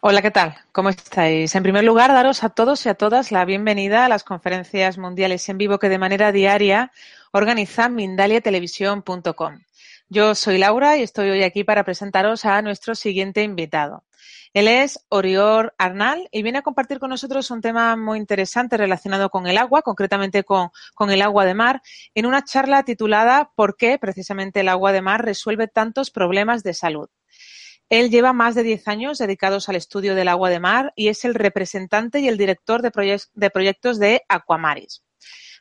Hola, ¿qué tal? ¿Cómo estáis? En primer lugar, daros a todos y a todas la bienvenida a las conferencias mundiales en vivo que de manera diaria organiza mindaliatelevisión.com. Yo soy Laura y estoy hoy aquí para presentaros a nuestro siguiente invitado. Él es Oriol Arnal y viene a compartir con nosotros un tema muy interesante relacionado con el agua, concretamente con, con, el agua de mar, en una charla titulada ¿Por qué precisamente el agua de mar resuelve tantos problemas de salud? Él lleva más de 10 años dedicados al estudio del agua de mar y es el representante y el director de, de proyectos de Aquamaris.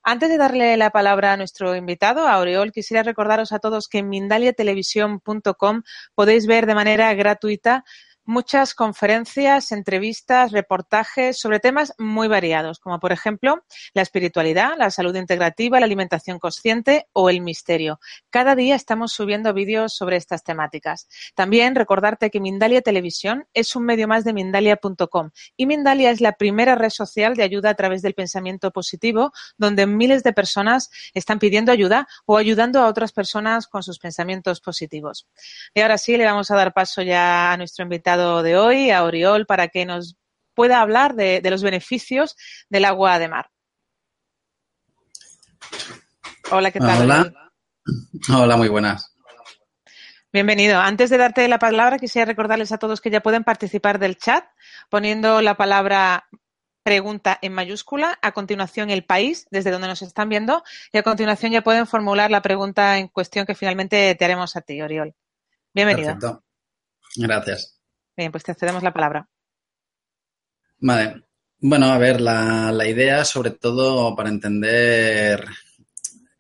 Antes de darle la palabra a nuestro invitado, a Aureol, quisiera recordaros a todos que en mindaliatelevisión.com podéis ver de manera gratuita muchas conferencias, entrevistas, reportajes sobre temas muy variados, como por ejemplo la espiritualidad, la salud integrativa, la alimentación consciente o el misterio. Cada día estamos subiendo vídeos sobre estas temáticas. También recordarte que Mindalia Televisión es un medio más de Mindalia.com y Mindalia es la primera red social de ayuda a través del pensamiento positivo, donde miles de personas están pidiendo ayuda o ayudando a otras personas con sus pensamientos positivos. Y ahora sí, le vamos a dar paso ya a nuestro invitado de hoy, a Oriol, para que nos pueda hablar de, de los beneficios del agua de mar. Hola, ¿qué tal? Hola. Hola, muy buenas. Bienvenido. Antes de darte la palabra, quisiera recordarles a todos que ya pueden participar del chat poniendo la palabra pregunta en mayúscula, a continuación el país desde donde nos están viendo y a continuación ya pueden formular la pregunta en cuestión que finalmente te haremos a ti, Oriol. Bienvenido. Perfecto. Gracias. Bien, pues te cedemos la palabra. Vale. Bueno, a ver, la, la, idea, sobre todo para entender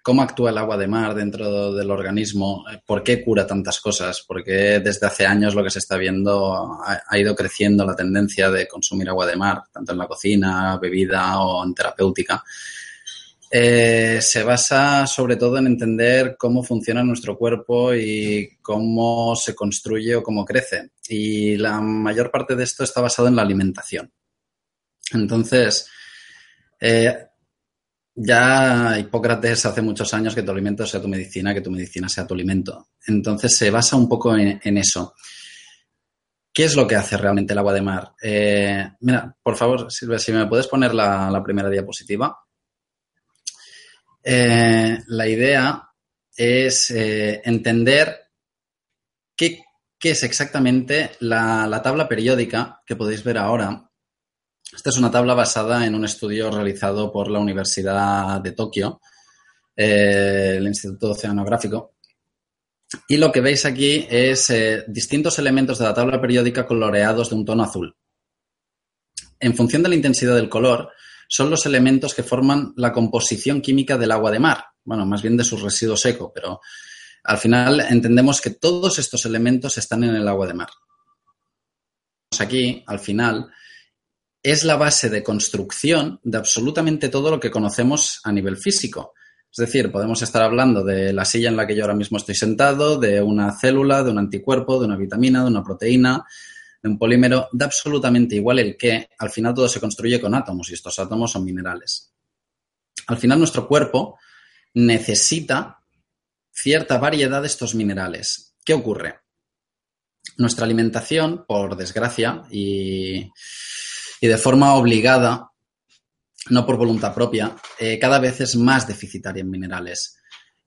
cómo actúa el agua de mar dentro del organismo, por qué cura tantas cosas, porque desde hace años lo que se está viendo ha, ha ido creciendo la tendencia de consumir agua de mar, tanto en la cocina, bebida o en terapéutica. Eh, se basa sobre todo en entender cómo funciona nuestro cuerpo y cómo se construye o cómo crece. Y la mayor parte de esto está basado en la alimentación. Entonces, eh, ya Hipócrates hace muchos años que tu alimento sea tu medicina, que tu medicina sea tu alimento. Entonces se basa un poco en, eso. ¿Qué es lo que hace realmente el agua de mar? Eh, mira, por favor, Silvia, si me puedes poner la, primera diapositiva. Eh, la idea es entender qué, qué, es exactamente la, la, tabla periódica que podéis ver ahora. Esta es una tabla basada en un estudio realizado por la Universidad de Tokio, eh, el Instituto Oceanográfico. Y lo que veis aquí es eh, distintos elementos de la tabla periódica coloreados de un tono azul. En función de la intensidad del color, son los elementos que forman la composición química del agua de mar, bueno, más bien de su residuo seco, pero al final entendemos que todos estos elementos están en el agua de mar. Aquí, al final, es la base de construcción de absolutamente todo lo que conocemos a nivel físico. Es decir, podemos estar hablando de la silla en la que yo ahora mismo estoy sentado, de una célula, de un anticuerpo, de una vitamina, de una proteína, de un polímero, da absolutamente igual el qué, al final todo se construye con átomos y estos átomos son minerales. Al final nuestro cuerpo necesita cierta variedad de estos minerales. ¿Qué ocurre? Nuestra alimentación, por desgracia y, de forma obligada, no por voluntad propia, eh, cada vez es más deficitaria en minerales.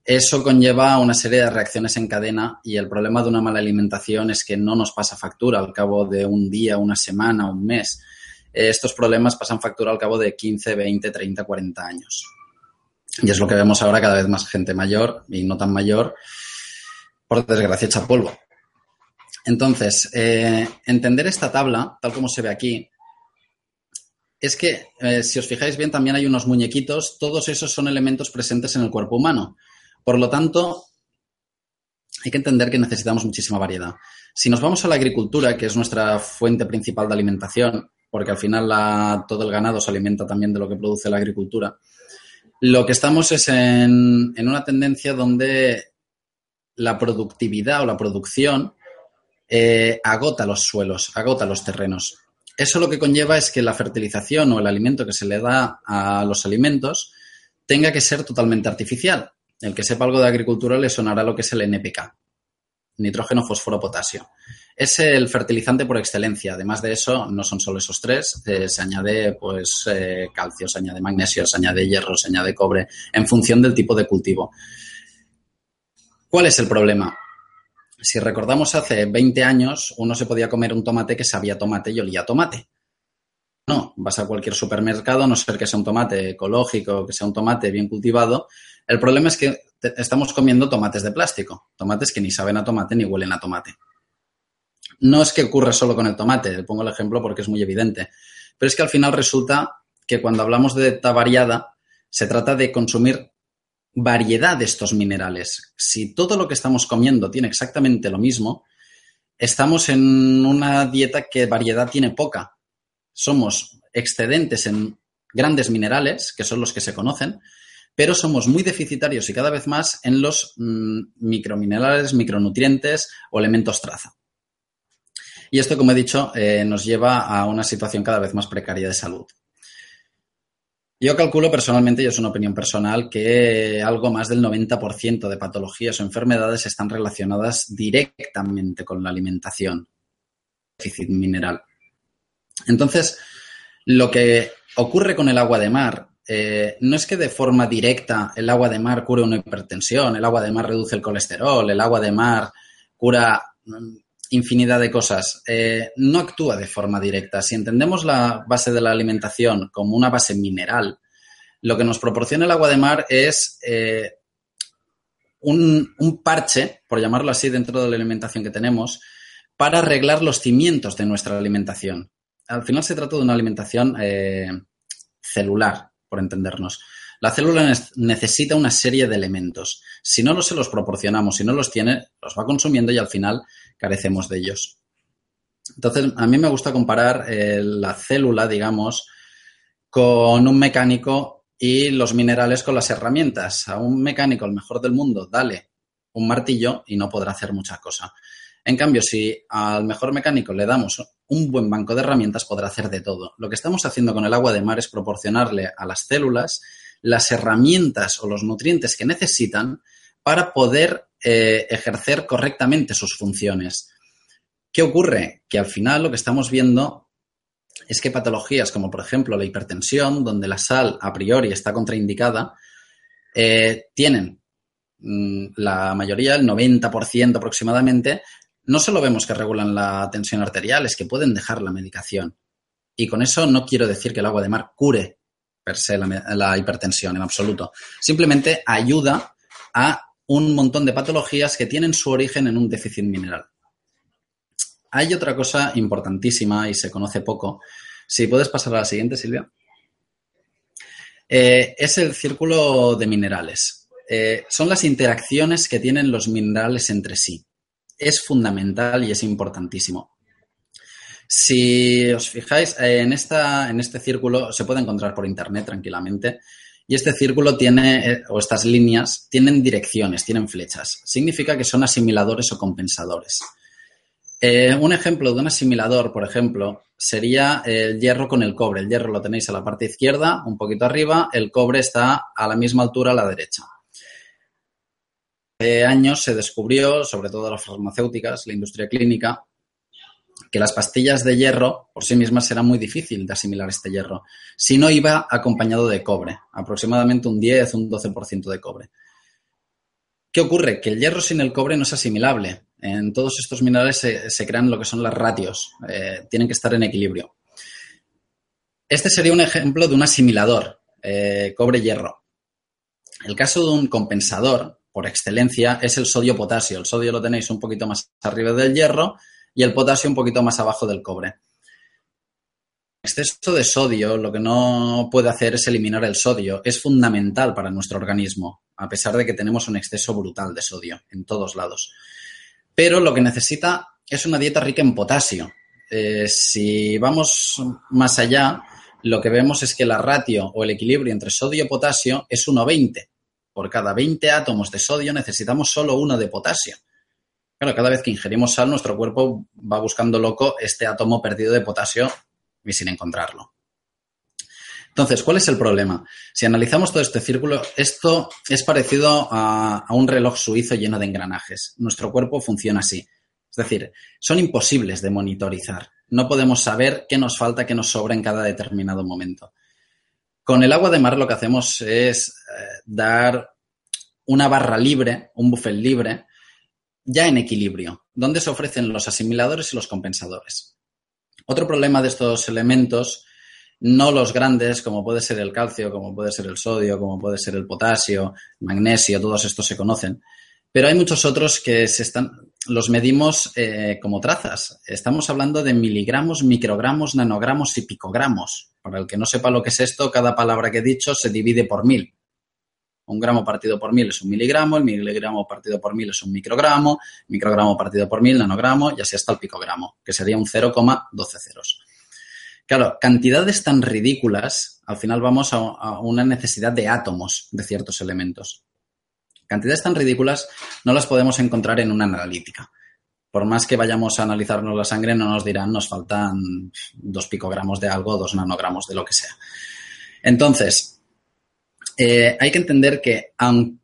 Eso conlleva una serie de reacciones en cadena y el problema de una mala alimentación es que no nos pasa factura al cabo de un día, una semana, un mes. Estos problemas pasan factura al cabo de 15, 20, 30, 40 años. Y es lo que vemos ahora cada vez más gente mayor y no tan mayor, por desgracia, echa polvo. Entonces, eh, entender esta tabla, tal como se ve aquí, es que, eh, si os fijáis bien, también hay unos muñequitos, todos esos son elementos presentes en el cuerpo humano. Por lo tanto, hay que entender que necesitamos muchísima variedad. Si nos vamos a la agricultura, que es nuestra fuente principal de alimentación, porque al final todo el ganado se alimenta también de lo que produce la agricultura, lo que estamos es en, una tendencia donde la productividad o la producción eh, agota los suelos, agota los terrenos. Eso lo que conlleva es que la fertilización o el alimento que se le da a los alimentos tenga que ser totalmente artificial. El que sepa algo de agricultura le sonará lo que es el NPK, nitrógeno, fósforo, potasio. Es el fertilizante por excelencia. Además de eso, no son solo esos tres, eh, se añade pues eh, calcio, se añade magnesio, se añade hierro, se añade cobre, en función del tipo de cultivo. ¿Cuál es el problema? Si recordamos hace 20 años, uno se podía comer un tomate que sabía tomate y olía tomate. No, vas a cualquier supermercado, no ser que sea un tomate ecológico, que sea un tomate bien cultivado, el problema es que estamos comiendo tomates de plástico, tomates que ni saben a tomate ni huelen a tomate. No es que ocurra solo con el tomate, pongo el ejemplo porque es muy evidente, pero es que al final resulta que cuando hablamos de dieta variada, se trata de consumir variedad de estos minerales. Si todo lo que estamos comiendo tiene exactamente lo mismo, estamos en una dieta que variedad tiene poca. Somos excedentes en grandes minerales, que son los que se conocen, pero somos muy deficitarios y cada vez más en los mm, microminerales, micronutrientes o elementos traza. Y esto, como he dicho, eh, nos lleva a una situación cada vez más precaria de salud. Yo calculo personalmente, y es una opinión personal, que algo más del 90% de patologías o enfermedades están relacionadas directamente con la alimentación, déficit mineral. Entonces, lo que ocurre con el agua de mar eh, no es que de forma directa el agua de mar cure una hipertensión, el agua de mar reduce el colesterol, el agua de mar cura mm, infinidad de cosas. Eh, no actúa de forma directa. Si entendemos la base de la alimentación como una base mineral, lo que nos proporciona el agua de mar es eh, un, un, parche, por llamarlo así, dentro de la alimentación que tenemos, para arreglar los cimientos de nuestra alimentación. Al final se trata de una alimentación celular, por entendernos. La célula necesita una serie de elementos. Si no los se los proporcionamos, si no los tiene, los va consumiendo y al final carecemos de ellos. Entonces, a mí me gusta comparar eh, la célula, digamos, con un mecánico y los minerales con las herramientas. A un mecánico, el mejor del mundo, dale un martillo y no podrá hacer mucha cosa. En cambio, si al mejor mecánico le damos un buen banco de herramientas, podrá hacer de todo. Lo que estamos haciendo con el agua de mar es proporcionarle a las células las herramientas o los nutrientes que necesitan para poder eh, ejercer correctamente sus funciones. ¿Qué ocurre? Que al final lo que estamos viendo es que patologías como por ejemplo la hipertensión, donde la sal a priori está contraindicada, eh, tienen mm, la mayoría, el 90% aproximadamente, no solo vemos que regulan la tensión arterial, es que pueden dejar la medicación. Y con eso no quiero decir que el agua de mar cure per se la, hipertensión en absoluto. Simplemente ayuda a un montón de patologías que tienen su origen en un déficit mineral. Hay otra cosa importantísima y se conoce poco. Si puedes pasar a la siguiente, Silvia. Eh, es el círculo de minerales. Eh, son las interacciones que tienen los minerales entre sí es fundamental y es importantísimo. Si os fijáis, en, esta, en este círculo se puede encontrar por internet tranquilamente. Y este círculo tiene, eh, o estas líneas, tienen direcciones, tienen flechas. Significa que son asimiladores o compensadores. Eh, un ejemplo de un asimilador, por ejemplo, sería el hierro con el cobre. El hierro lo tenéis a la parte izquierda, un poquito arriba, el cobre está a la misma altura a la derecha años se descubrió, sobre todo las farmacéuticas, la industria clínica, que las pastillas de hierro por sí mismas era muy difícil de asimilar este hierro, si no iba acompañado de cobre, aproximadamente un 10, un 12% de cobre. ¿Qué ocurre? Que el hierro sin el cobre no es asimilable. En todos estos minerales se, crean lo que son las ratios. Eh, tienen que estar en equilibrio. Este sería un ejemplo de un asimilador, eh, cobre-hierro. El caso de un compensador, por excelencia, es el sodio-potasio. El sodio lo tenéis un poquito más arriba del hierro y el potasio un poquito más abajo del cobre exceso de sodio lo que no puede hacer es eliminar el sodio. Es fundamental para nuestro organismo, a pesar de que tenemos un exceso brutal de sodio en todos lados. Pero lo que necesita es una dieta rica en potasio. Eh, si vamos más allá, lo que vemos es que la ratio o el equilibrio entre sodio y potasio es 1,20. Por cada 20 átomos de sodio necesitamos solo uno de potasio. Claro, cada vez que ingerimos sal, nuestro cuerpo va buscando loco este átomo perdido de potasio y sin encontrarlo. Entonces, ¿cuál es el problema? Si analizamos todo este círculo, esto es parecido a, un reloj suizo lleno de engranajes. Nuestro cuerpo funciona así. Es decir, son imposibles de monitorizar. No podemos saber qué nos falta, qué nos sobra en cada determinado momento. Con el agua de mar lo que hacemos es eh, dar una barra libre, un buffet libre, ya en equilibrio, donde se ofrecen los asimiladores y los compensadores. Otro problema de estos elementos, no los grandes, como puede ser el calcio, como puede ser el sodio, como puede ser el potasio, magnesio, todos estos se conocen. Pero hay muchos otros que se están, los medimos eh, como trazas. Estamos hablando de miligramos, microgramos, nanogramos y picogramos. Para el que no sepa lo que es esto, cada palabra que he dicho se divide por mil. Un gramo partido por mil es un miligramo, el miligramo partido por mil es un microgramo, microgramo partido por mil, nanogramo, y así hasta el picogramo, que sería un 0,12 ceros. Claro, cantidades tan ridículas, al final vamos a, una necesidad de átomos de ciertos elementos. Cantidades tan ridículas no las podemos encontrar en una analítica. Por más que vayamos a analizarnos la sangre, no nos dirán nos faltan dos picogramos de algo, dos nanogramos de lo que sea. Entonces, eh, hay que entender que aun,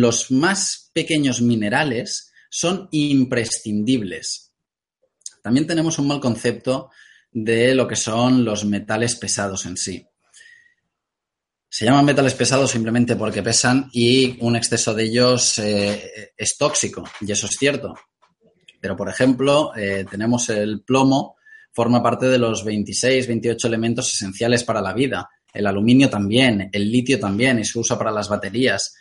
los más pequeños minerales son imprescindibles. También tenemos un mal concepto de lo que son los metales pesados en sí. Se llaman metales pesados simplemente porque pesan y un exceso de ellos eh, es tóxico, y eso es cierto. Pero, por ejemplo, eh, tenemos el plomo, forma parte de los 26, 28 elementos esenciales para la vida el aluminio también, el litio también y se usa para las baterías.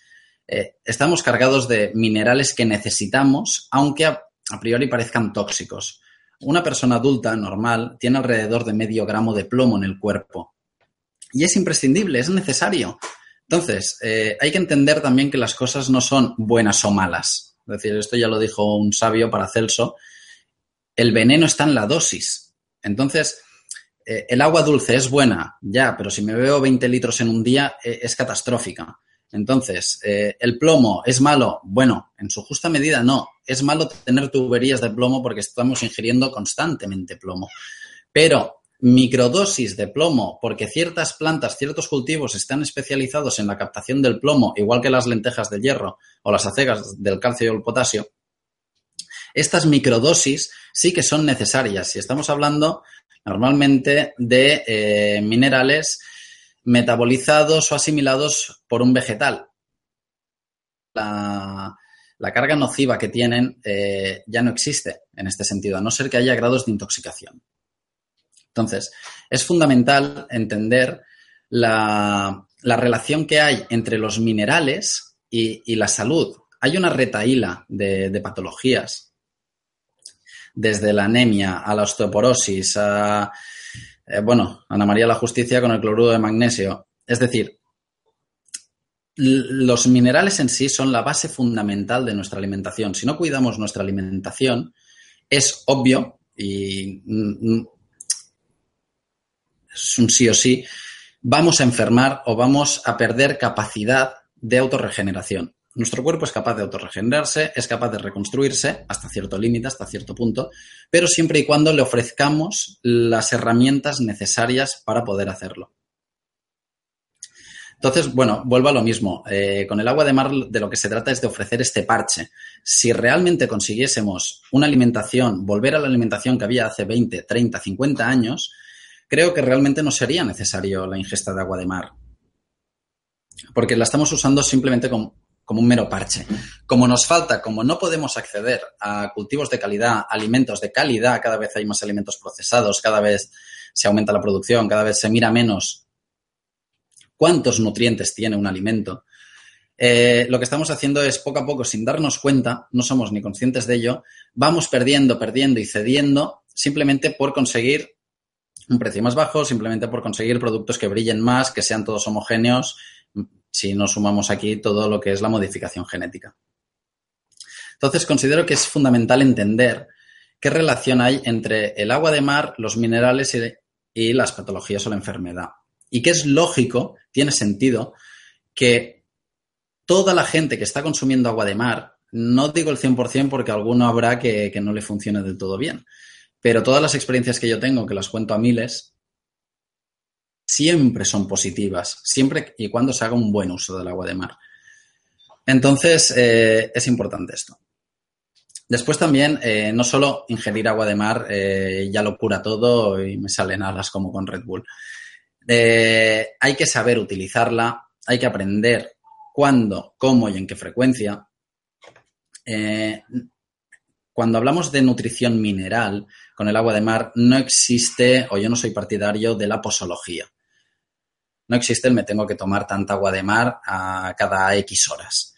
Eh, estamos cargados de minerales que necesitamos, aunque a, priori parezcan tóxicos. Una persona adulta normal tiene alrededor de medio gramo de plomo en el cuerpo. Y es imprescindible, es necesario. Entonces, eh, hay que entender también que las cosas no son buenas o malas. Es decir, esto ya lo dijo un sabio para Celso. El veneno está en la dosis. Entonces, eh, el agua dulce es buena, ya, pero si me bebo 20 litros en un día eh, es catastrófica. Entonces, ¿el plomo es malo? Bueno, en su justa medida no. Es malo tener tuberías de plomo porque estamos ingiriendo constantemente plomo. Pero microdosis de plomo, porque ciertas plantas, ciertos cultivos están especializados en la captación del plomo, igual que las lentejas de hierro o las acegas del calcio y el potasio, estas microdosis sí que son necesarias. Si estamos hablando normalmente de eh, minerales metabolizados o asimilados por un vegetal. La, carga nociva que tienen eh, ya no existe en este sentido, a no ser que haya grados de intoxicación. Entonces, es fundamental entender la, relación que hay entre los minerales y, la salud. Hay una retaíla de patologías desde la anemia a la osteoporosis, a, eh, bueno, Ana María la Justicia con el cloruro de magnesio. Es decir, los minerales en sí son la base fundamental de nuestra alimentación. Si no cuidamos nuestra alimentación, es obvio y es un sí o sí, vamos a enfermar o vamos a perder capacidad de autorregeneración. Nuestro cuerpo es capaz de autorregenerarse, es capaz de reconstruirse hasta cierto límite, hasta cierto punto, pero siempre y cuando le ofrezcamos las herramientas necesarias para poder hacerlo. Entonces, bueno, vuelvo a lo mismo. Eh, con el agua de mar de lo que se trata es de ofrecer este parche. Si realmente consiguiésemos una alimentación, volver a la alimentación que había hace 20, 30, 50 años, creo que realmente no sería necesario la ingesta de agua de mar. Porque la estamos usando simplemente como, un mero parche. Como nos falta, como no podemos acceder a cultivos de calidad, alimentos de calidad, cada vez hay más alimentos procesados, cada vez se aumenta la producción, cada vez se mira menos cuántos nutrientes tiene un alimento. Eh, lo que estamos haciendo es poco a poco, sin darnos cuenta, no somos ni conscientes de ello, vamos perdiendo, perdiendo y cediendo simplemente por conseguir un precio más bajo, simplemente por conseguir productos que brillen más, que sean todos homogéneos, si no sumamos aquí todo lo que es la modificación genética. Entonces, considero que es fundamental entender qué relación hay entre el agua de mar, los minerales y, las patologías o la enfermedad. Y que es lógico, tiene sentido, que toda la gente que está consumiendo agua de mar, no digo el 100% porque alguno habrá que, que no le funcione del todo bien, pero todas las experiencias que yo tengo, que las cuento a miles, siempre son positivas, siempre y cuando se haga un buen uso del agua de mar. Entonces, eh, es importante esto. Después también, eh, no solo ingerir agua de mar eh, ya lo cura todo y me salen alas como con Red Bull. hay que saber utilizarla, hay que aprender cuándo, cómo y en qué frecuencia. cuando hablamos de nutrición mineral, con el agua de mar, no existe, o yo no soy partidario de la posología. No existe el me tengo que tomar tanta agua de mar a cada X horas.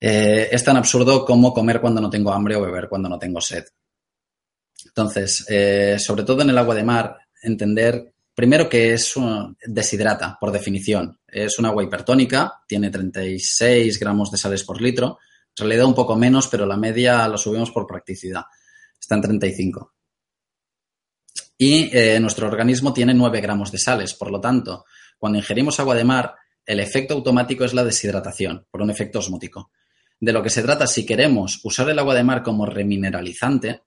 Eh, es tan absurdo como comer cuando no tengo hambre o beber cuando no tengo sed. Entonces, eh, sobre todo en el agua de mar, entender primero que es deshidrata, por definición. Es un agua hipertónica, tiene 36 gramos de sales por litro. En realidad un poco menos, pero la media lo subimos por practicidad está en 35. Y eh, nuestro organismo tiene 9 gramos de sales. Por lo tanto, cuando ingerimos agua de mar, el efecto automático es la deshidratación, por un efecto osmótico. De lo que se trata, si queremos usar el agua de mar como remineralizante,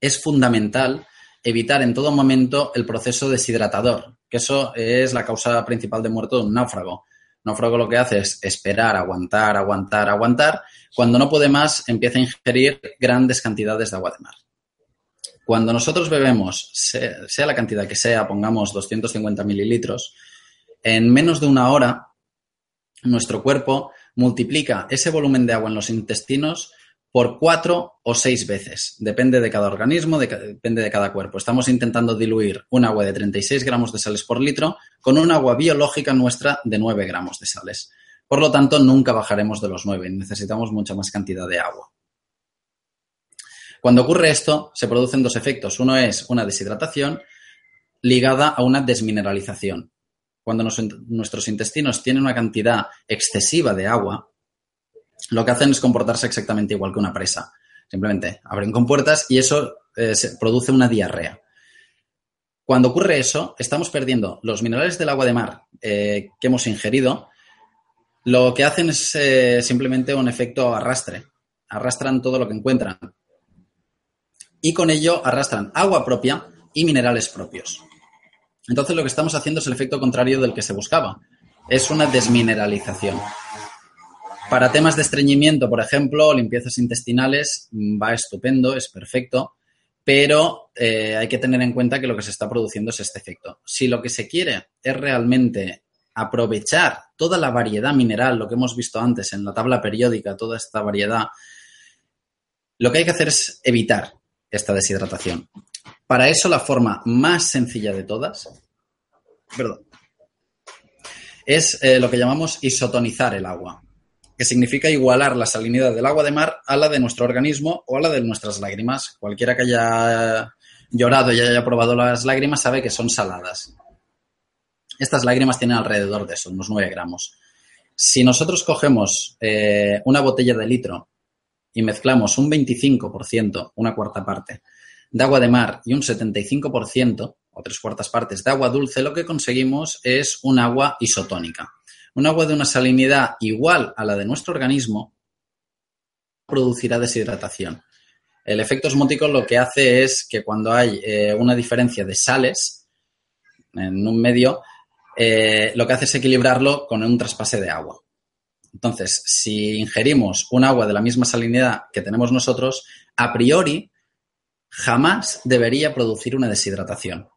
es fundamental evitar en todo momento el proceso deshidratador, que eso es la causa principal de muerte de un náufrago. Náufrago lo que hace es esperar, aguantar, aguantar, aguantar. Cuando no puede más, empieza a ingerir grandes cantidades de agua de mar. Cuando nosotros bebemos, sea la cantidad que sea, pongamos 250 mililitros, en menos de una hora, nuestro cuerpo multiplica ese volumen de agua en los intestinos por cuatro o seis veces. Depende de cada organismo, depende de cada cuerpo. Estamos intentando diluir un agua de 36 gramos de sales por litro con un agua biológica nuestra de 9 gramos de sales. Por lo tanto, nunca bajaremos de los 9. Necesitamos mucha más cantidad de agua. Cuando ocurre esto, se producen dos efectos. Uno es una deshidratación ligada a una desmineralización. Cuando nuestros intestinos tienen una cantidad excesiva de agua, lo que hacen es comportarse exactamente igual que una presa. Simplemente abren compuertas y eso eh, produce una diarrea. Cuando ocurre eso, estamos perdiendo los minerales del agua de mar eh, que hemos ingerido. Lo que hacen es eh, simplemente un efecto arrastre. Arrastran todo lo que encuentran. Y con ello arrastran agua propia y minerales propios. Entonces lo que estamos haciendo es el efecto contrario del que se buscaba. Es una desmineralización. Para temas de estreñimiento, por ejemplo, limpiezas intestinales, mm, va estupendo, es perfecto, pero eh, hay que tener en cuenta que lo que se está produciendo es este efecto. Si lo que se quiere es realmente aprovechar toda la variedad mineral, lo que hemos visto antes en la tabla periódica, toda esta variedad, lo que hay que hacer es evitar esta deshidratación. Para eso la forma más sencilla de todas, es eh, lo que llamamos isotonizar el agua que significa igualar la salinidad del agua de mar a la de nuestro organismo o a la de nuestras lágrimas. Cualquiera que haya llorado y haya probado las lágrimas sabe que son saladas. Estas lágrimas tienen alrededor de eso, unos 9 gramos. Si nosotros cogemos eh, una botella de litro y mezclamos un 25%, una cuarta parte, de agua de mar y un 75%, o tres cuartas partes, de agua dulce, lo que conseguimos es un agua isotónica un agua de una salinidad igual a la de nuestro organismo producirá deshidratación. El efecto osmótico lo que hace es que cuando hay eh, una diferencia de sales en un medio, eh, lo que hace es equilibrarlo con un traspase de agua. Entonces, si ingerimos un agua de la misma salinidad que tenemos nosotros, a priori jamás debería producir una deshidratación.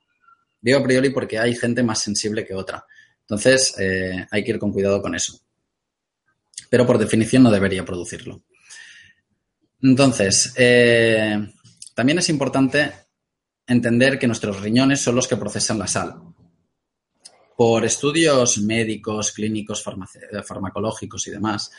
Digo a priori porque hay gente más sensible que otra. Entonces, eh, hay que ir con cuidado con eso. pero por definición no debería producirlo. Entonces, eh, también es importante entender que nuestros riñones son los que procesan la sal. Por estudios médicos, clínicos, farmacológicos y demás,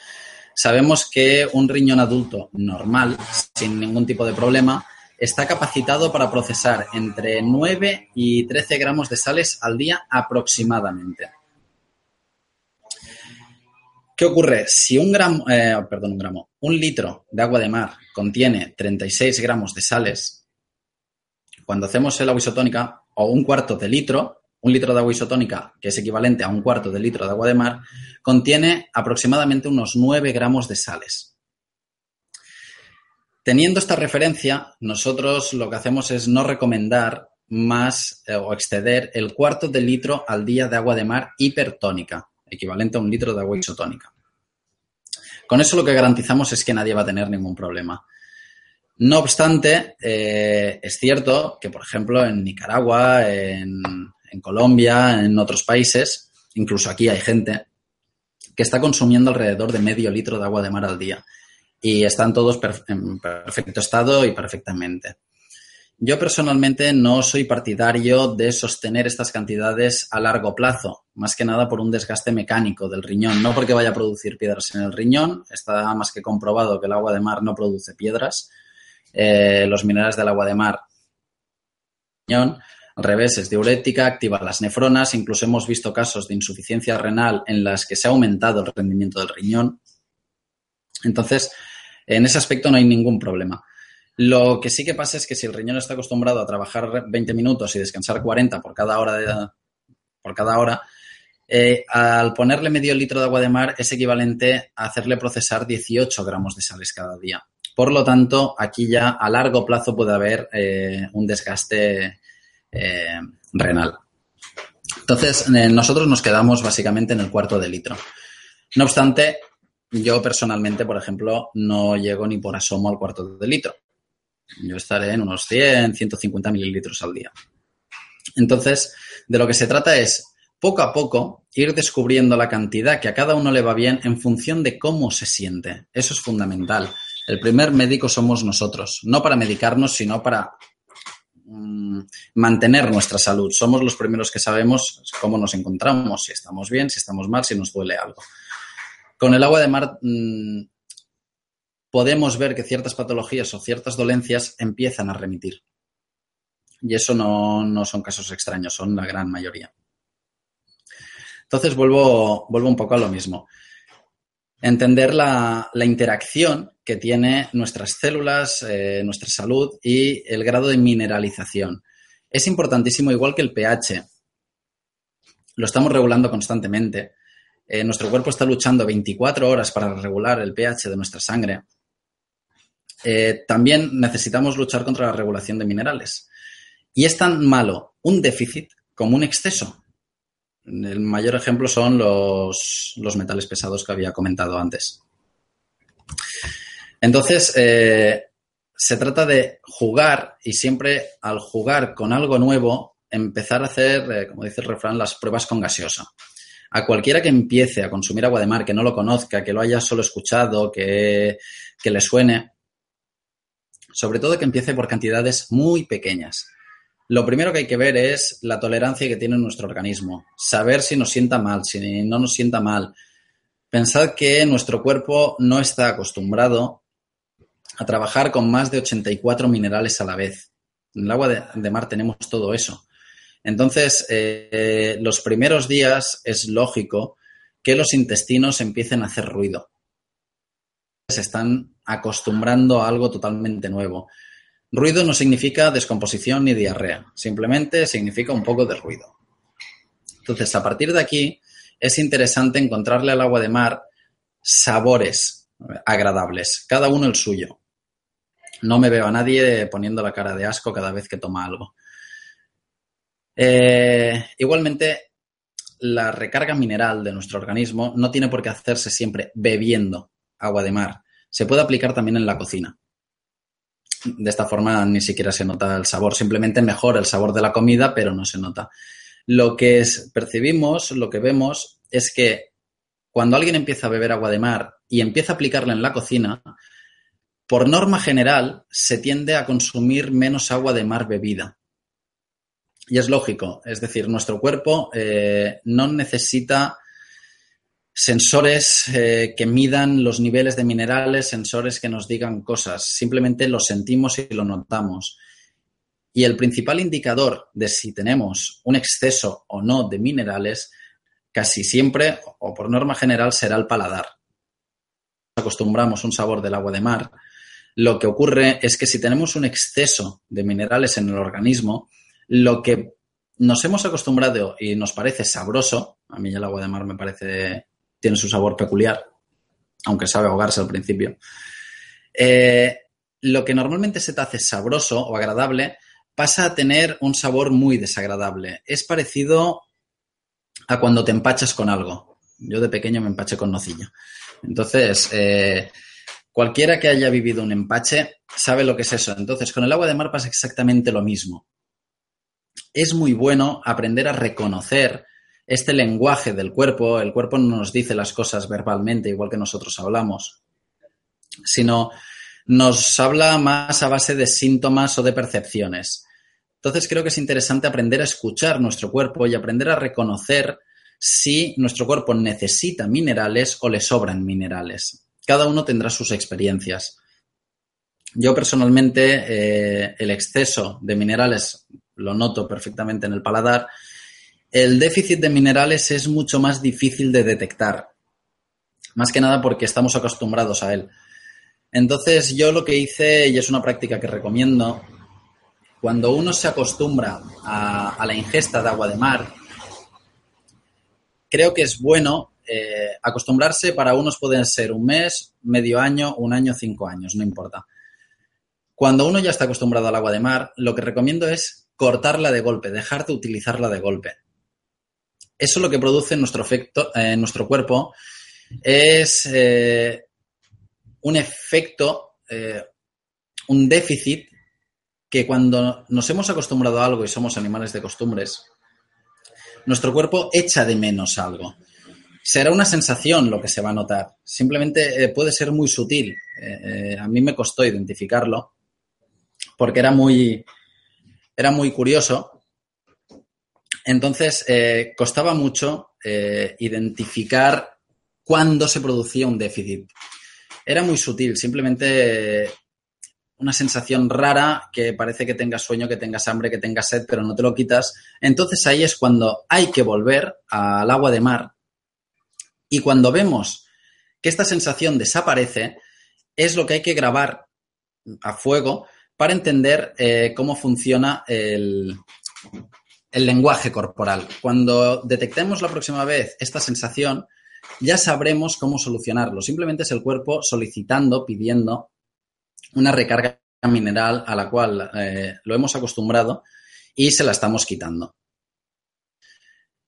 sabemos que un riñón adulto normal, sin ningún tipo de problema, está capacitado para procesar entre 9 y 13 gramos de sales al día aproximadamente. ¿Qué ocurre? Si un gramo, eh, perdón, un gramo, un litro de agua de mar contiene 36 gramos de sales, cuando hacemos el agua isotónica, o un cuarto de litro, un litro de agua isotónica, que es equivalente a un cuarto de litro de agua de mar, contiene aproximadamente unos 9 gramos de sales. Teniendo esta referencia, nosotros lo que hacemos es no recomendar más eh, o exceder el cuarto de litro al día de agua de mar hipertónica equivalente a un litro de agua isotónica. Con eso lo que garantizamos es que nadie va a tener ningún problema. No obstante, eh, es cierto que, por ejemplo, en Nicaragua, en, Colombia, en otros países, incluso aquí hay gente que está consumiendo alrededor de medio litro de agua de mar al día. Y están todos en perfecto estado y perfectamente. Yo personalmente no soy partidario de sostener estas cantidades a largo plazo, más que nada por un desgaste mecánico del riñón, no porque vaya a producir piedras en el riñón, está más que comprobado que el agua de mar no produce piedras, eh, los minerales del agua de mar, al revés, es diurética, activa las nefronas, incluso hemos visto casos de insuficiencia renal en las que se ha aumentado el rendimiento del riñón. Entonces, en ese aspecto no hay ningún problema. Lo que sí que pasa es que si el riñón está acostumbrado a trabajar 20 minutos y descansar 40 por cada hora, por cada hora eh, al ponerle medio litro de agua de mar es equivalente a hacerle procesar 18 gramos de sales cada día. Por lo tanto, aquí ya a largo plazo puede haber eh, un desgaste eh, renal. Entonces, nosotros nos quedamos básicamente en el cuarto de litro. No obstante, yo personalmente, por ejemplo, no llego ni por asomo al cuarto de litro. Yo estaré en unos 100, 150 mililitros al día. Entonces, de lo que se trata es, poco a poco, ir descubriendo la cantidad que a cada uno le va bien en función de cómo se siente. Eso es fundamental. El primer médico somos nosotros, no para medicarnos, sino para mantener nuestra salud. Somos los primeros que sabemos cómo nos encontramos, si estamos bien, si estamos mal, si nos duele algo. Con el agua de mar mm, podemos ver que ciertas patologías o ciertas dolencias empiezan a remitir. Y eso no, son casos extraños, son la gran mayoría. Entonces vuelvo, vuelvo un poco a lo mismo. Entender la, interacción que tiene nuestras células, eh, nuestra salud y el grado de mineralización. Es importantísimo, igual que el pH. Lo estamos regulando constantemente. Eh, nuestro cuerpo está luchando 24 horas para regular el pH de nuestra sangre. Eh, también necesitamos luchar contra la regulación de minerales. Y es tan malo un déficit como un exceso. El mayor ejemplo son los, metales pesados que había comentado antes. Entonces, eh, se trata de jugar y siempre al jugar con algo nuevo, empezar a hacer, eh, como dice el refrán, las pruebas con gaseosa. A cualquiera que empiece a consumir agua de mar, que no lo conozca, que lo haya solo escuchado, que, que le suene, sobre todo que empiece por cantidades muy pequeñas. Lo primero que hay que ver es la tolerancia que tiene nuestro organismo, saber si nos sienta mal, si no nos sienta mal. Pensad que nuestro cuerpo no está acostumbrado a trabajar con más de 84 minerales a la vez. En el agua de, mar tenemos todo eso. Entonces, eh, los primeros días es lógico que los intestinos empiecen a hacer ruido se están acostumbrando a algo totalmente nuevo. Ruido no significa descomposición ni diarrea, simplemente significa un poco de ruido. Entonces, a partir de aquí, es interesante encontrarle al agua de mar sabores agradables, cada uno el suyo. No me veo a nadie poniendo la cara de asco cada vez que toma algo. Eh, igualmente, la recarga mineral de nuestro organismo no tiene por qué hacerse siempre bebiendo agua de mar. Se puede aplicar también en la cocina. De esta forma ni siquiera se nota el sabor, simplemente mejora el sabor de la comida, pero no se nota. Lo que percibimos, lo que vemos es que cuando alguien empieza a beber agua de mar y empieza a aplicarla en la cocina, por norma general se tiende a consumir menos agua de mar bebida. Y es lógico, es decir, nuestro cuerpo eh, no necesita sensores eh, que midan los niveles de minerales, sensores que nos digan cosas, simplemente lo sentimos y lo notamos. Y el principal indicador de si tenemos un exceso o no de minerales, casi siempre o por norma general será el paladar. Acostumbramos un sabor del agua de mar. Lo que ocurre es que si tenemos un exceso de minerales en el organismo, lo que nos hemos acostumbrado y nos parece sabroso, a mí el agua de mar me parece, tiene su sabor peculiar, aunque sabe ahogarse al principio, eh, lo que normalmente se te hace sabroso o agradable pasa a tener un sabor muy desagradable. Es parecido a cuando te empachas con algo. Yo de pequeño me empaché con nocilla. Entonces, eh, cualquiera que haya vivido un empache sabe lo que es eso. Entonces, con el agua de mar pasa exactamente lo mismo es muy bueno aprender a reconocer este lenguaje del cuerpo. El cuerpo no nos dice las cosas verbalmente, igual que nosotros hablamos, sino nos habla más a base de síntomas o de percepciones. Entonces creo que es interesante aprender a escuchar nuestro cuerpo y aprender a reconocer si nuestro cuerpo necesita minerales o le sobran minerales. Cada uno tendrá sus experiencias. Yo personalmente eh, el exceso de minerales lo noto perfectamente en el paladar, el déficit de minerales es mucho más difícil de detectar, más que nada porque estamos acostumbrados a él. Entonces yo lo que hice, y es una práctica que recomiendo, cuando uno se acostumbra a, la ingesta de agua de mar, creo que es bueno eh, acostumbrarse, para unos pueden ser un mes, medio año, un año, cinco años, no importa. Cuando uno ya está acostumbrado al agua de mar, lo que recomiendo es cortarla de golpe, dejar de utilizarla de golpe. Eso lo que produce nuestro, efecto, en nuestro cuerpo es eh, un efecto, eh, un déficit que cuando nos hemos acostumbrado a algo y somos animales de costumbres, nuestro cuerpo echa de menos algo. Será una sensación lo que se va a notar. Simplemente eh, puede ser muy sutil. a mí me costó identificarlo porque era muy, era muy curioso. Entonces, eh, costaba mucho eh, identificar cuándo se producía un déficit. Era muy sutil, simplemente una sensación rara que parece que tengas sueño, que tengas hambre, que tengas sed, pero no te lo quitas. Entonces ahí es cuando hay que volver al agua de mar. Y cuando vemos que esta sensación desaparece, es lo que hay que grabar a fuego para entender eh, cómo funciona el, el lenguaje corporal. Cuando detectemos la próxima vez esta sensación, ya sabremos cómo solucionarlo. Simplemente es el cuerpo solicitando, pidiendo una recarga mineral a la cual eh, lo hemos acostumbrado y se la estamos quitando.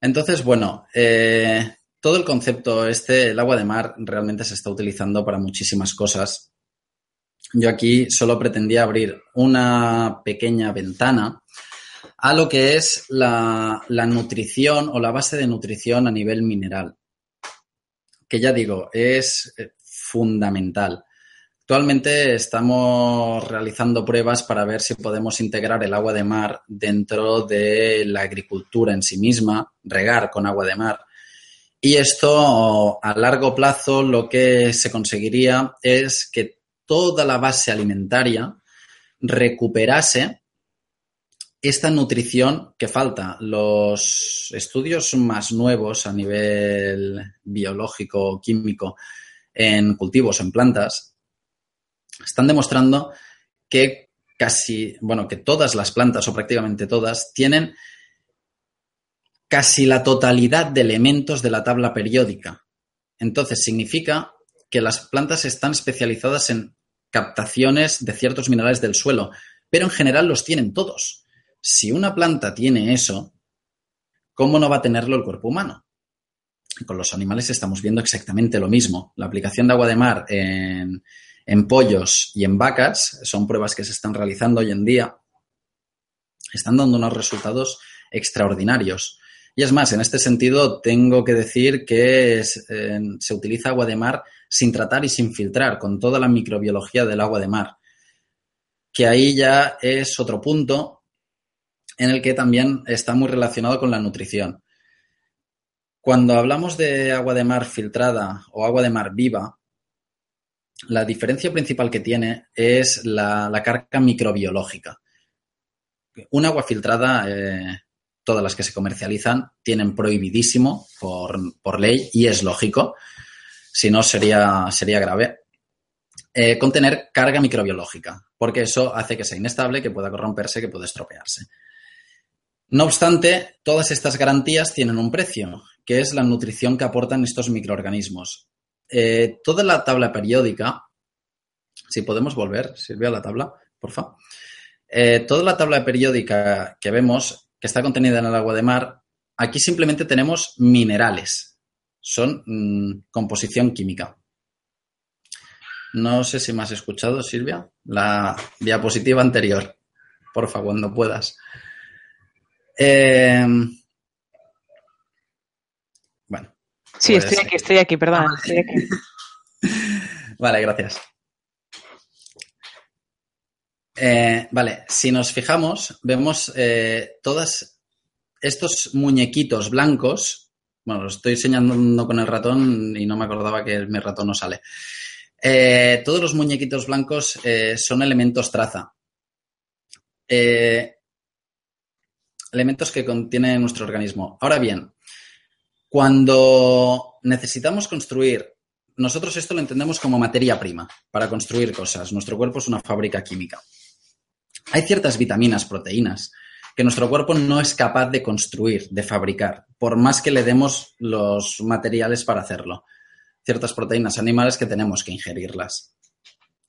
Entonces, bueno, eh, todo el concepto este, el agua de mar, realmente se está utilizando para muchísimas cosas yo aquí solo pretendía abrir una pequeña ventana a lo que es la, nutrición o la base de nutrición a nivel mineral, que ya digo, es eh, fundamental. Actualmente estamos realizando pruebas para ver si podemos integrar el agua de mar dentro de la agricultura en sí misma, regar con agua de mar. Y esto a largo plazo lo que se conseguiría es que toda la base alimentaria recuperase esta nutrición que falta. Los estudios más nuevos a nivel biológico, químico, en cultivos, en plantas, están demostrando que casi, bueno, que todas las plantas o prácticamente todas tienen casi la totalidad de elementos de la tabla periódica. Entonces significa que las plantas están especializadas en captaciones de ciertos minerales del suelo, pero en general los tienen todos. Si una planta tiene eso, ¿cómo no va a tenerlo el cuerpo humano? Con los animales estamos viendo exactamente lo mismo. La aplicación de agua de mar en, pollos y en vacas son pruebas que se están realizando hoy en día. Están dando unos resultados extraordinarios. Y es más, en este sentido, tengo que decir que se utiliza agua de mar sin tratar y sin filtrar, con toda la microbiología del agua de mar. Que ahí ya es otro punto en el que también está muy relacionado con la nutrición. Cuando hablamos de agua de mar filtrada o agua de mar viva, la diferencia principal que tiene es la, carga microbiológica. Un agua filtrada, eh, todas las que se comercializan, tienen prohibidísimo por, ley y es lógico, si no sería, sería grave, eh, contener carga microbiológica, porque eso hace que sea inestable, que pueda corromperse, que pueda estropearse. No obstante, todas estas garantías tienen un precio, que es la nutrición que aportan estos microorganismos. Eh, toda la tabla periódica, si podemos volver, Silvia, a la tabla, por favor. Eh, toda la tabla periódica que vemos, que está contenida en el agua de mar, aquí simplemente tenemos minerales. Son mm, composición química. No sé si me has escuchado, Silvia, la diapositiva anterior. Por favor, cuando puedas. Eh, bueno. Sí, pues estoy aquí, estoy aquí, perdón. vale, gracias. Eh, vale, si nos fijamos, vemos eh, todos estos muñequitos blancos. Bueno, lo estoy señalando con el ratón y no me acordaba que mi ratón no sale. todos los muñequitos blancos son elementos traza. Elementos que contiene nuestro organismo. Ahora bien, cuando necesitamos construir, nosotros esto lo entendemos como materia prima para construir cosas. Nuestro cuerpo es una fábrica química. Hay ciertas vitaminas, proteínas, que nuestro cuerpo no es capaz de construir, de fabricar, por más que le demos los materiales para hacerlo. Ciertas proteínas animales que tenemos que ingerirlas.